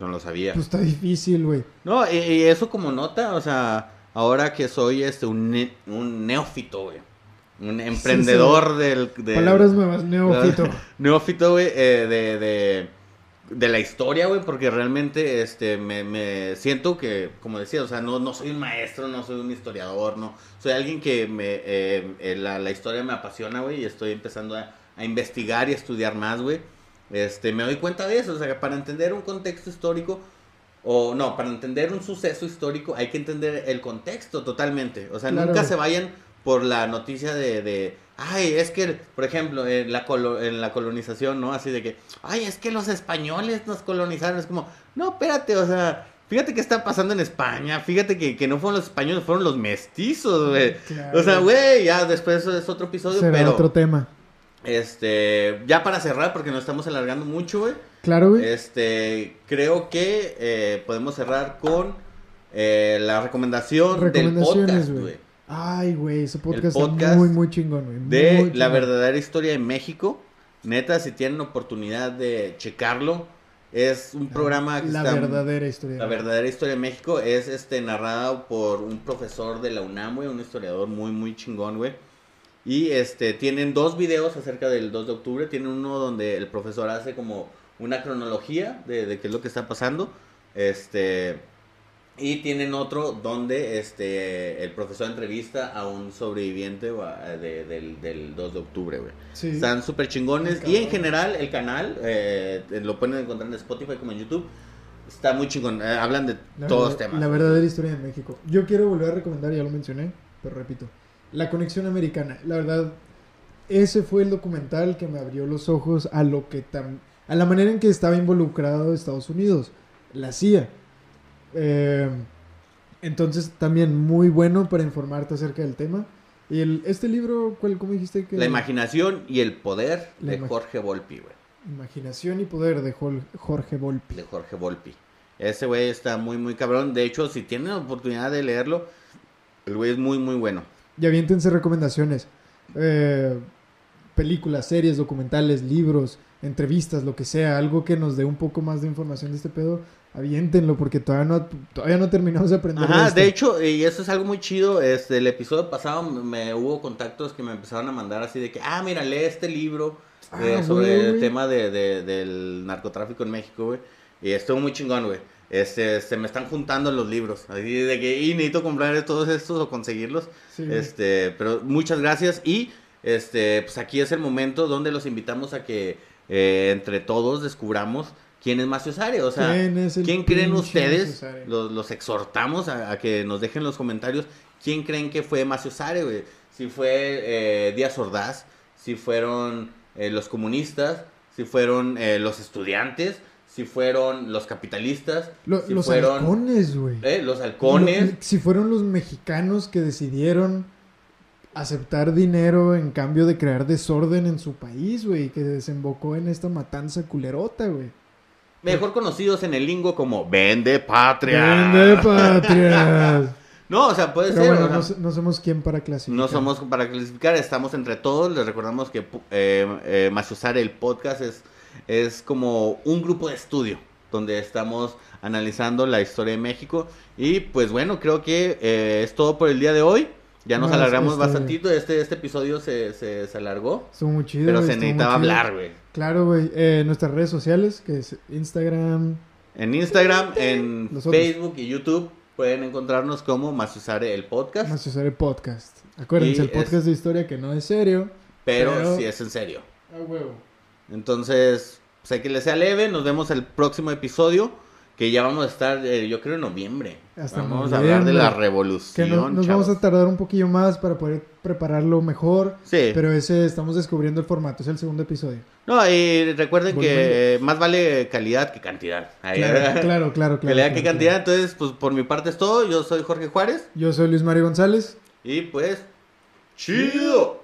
No lo sabía. pues está difícil, güey. No, y, y eso como nota, o sea, ahora que soy este un, ne- un neófito, güey. Un emprendedor del, del- Palabras nuevas, neófito. neófito, güey, eh, de, de, de la historia, güey, porque realmente este, me, me siento que, como decía, o sea, no, no soy un maestro, no soy un historiador, no. Soy alguien que me, eh, eh, la, la historia me apasiona, güey, y estoy empezando a, a investigar y a estudiar más, güey. Este, me doy cuenta de eso, o sea, que para entender un contexto histórico, o no, para entender un suceso histórico hay que entender el contexto totalmente. O sea, Claro. nunca se vayan por la noticia de, de ay, es que, por ejemplo, en la, colo- en la colonización, ¿no? Así de que, ay, es que los españoles nos colonizaron. Es como, no, espérate, o sea, fíjate qué está pasando en España. Fíjate que, que no fueron los españoles, fueron los mestizos, güey. Claro. O sea, güey, ya después eso es otro episodio, Será pero, otro tema. este, ya para cerrar, porque nos estamos alargando mucho, güey. Claro, güey. Este, creo que eh, podemos cerrar con eh, la recomendación del podcast, güey. Ay, güey, ese podcast, podcast está muy, muy chingón, güey. De la verdadera historia de México. Neta, si tienen oportunidad de checarlo, es un programa que La está... verdadera historia. La verdadera historia de México es este narrado por un profesor de la UNAM, güey, un historiador muy, muy chingón, güey. Y este, tienen dos videos acerca del 2 de octubre. Tienen uno donde el profesor hace como una cronología de, de qué es lo que está pasando. Este, y tienen otro donde este, el profesor entrevista a un sobreviviente de- del, del 2 de octubre, güey. Sí. Están súper chingones. Y en general, el canal, eh, lo pueden encontrar en Spotify como en YouTube. Está muy chingón. eh, hablan de La todos verdad- temas. La verdadera historia de México. Yo quiero volver a recomendar, ya lo mencioné, pero repito. La conexión americana. La verdad, ese fue el documental que me abrió los ojos a lo que tam- a la manera en que estaba involucrado Estados Unidos, la CIA. Eh, entonces, también muy bueno para informarte acerca del tema. Y el, este libro, ¿cuál, ¿cómo dijiste que? La imaginación y el poder La de Jorge Volpi, güey. Imaginación y poder de Jorge Volpi. De Jorge Volpi. Ese güey está muy, muy cabrón. De hecho, si tienen la oportunidad de leerlo, el güey es muy, muy bueno. Y aviéntense recomendaciones. Eh, películas, series, documentales, libros, entrevistas, lo que sea. Algo que nos dé un poco más de información de este pedo. Aviéntenlo porque todavía no, todavía no terminamos de aprender. Ajá, esto. de hecho, y eso es algo muy chido. Este, el episodio pasado me hubo contactos que me empezaron a mandar así de que, ah, mira, lee este libro eh, Ah, sobre güey. el tema de, de- del narcotráfico en México, güey. Y estuvo muy chingón, güey. Este, se me están juntando los libros. Así de que, y necesito comprar todos estos o conseguirlos. Sí. Este, pero muchas gracias y este, pues aquí es el momento donde los invitamos a que eh, entre todos descubramos quién es Macio Sare, o sea, ¿Quién es el ¿quién creen ustedes? Los, los exhortamos a, a que nos dejen en los comentarios quién creen que fue Macio Sare, güey. Si fue eh, Díaz Ordaz, si fueron eh, los comunistas, si fueron eh, los estudiantes, si fueron los capitalistas, Lo- si los fueron halcones, güey. eh, los halcones. Lo- si fueron los mexicanos que decidieron aceptar dinero en cambio de crear desorden en su país, güey, que desembocó en esta matanza culerota, güey. Mejor conocidos en el lingo como Vende Patria. ¡Vende patria! No, o sea, puede Pero ser. bueno, o sea, no, somos quien para clasificar. no somos para clasificar, estamos entre todos. Les recordamos que eh, eh, Maciosare, el podcast, es, es como un grupo de estudio donde estamos analizando la historia de México. Y pues bueno, creo que eh, es todo por el día de hoy. Ya nos alargamos este- bastantito. Este, este episodio se, se, se alargó. Estuvo muy chido. Pero se necesitaba hablar, güey. Claro, güey. Eh, nuestras redes sociales, que es Instagram. En Instagram, en Nosotros. Facebook y YouTube pueden encontrarnos como Maciosare, el podcast. Más el podcast. Acuérdense, Y el podcast es- de historia que no es serio. Pero, Pero- sí es en serio. A huevo. Entonces, sé que les sea leve. Nos vemos el próximo episodio. Que ya vamos a estar, eh, yo creo, en noviembre. Hasta vamos a hablar de la Que revolución. no- nos chavos. vamos a tardar un poquillo más para poder prepararlo mejor. Sí. Pero ese estamos descubriendo el formato, es el segundo episodio. No, y recuerden que más vale calidad que cantidad. Ahí, Claro, claro, claro. claro, calidad que cantidad. claro. Entonces, pues por mi parte es todo. Yo soy Jorge Juárez. Yo soy Luis Mario González. Y pues, chido.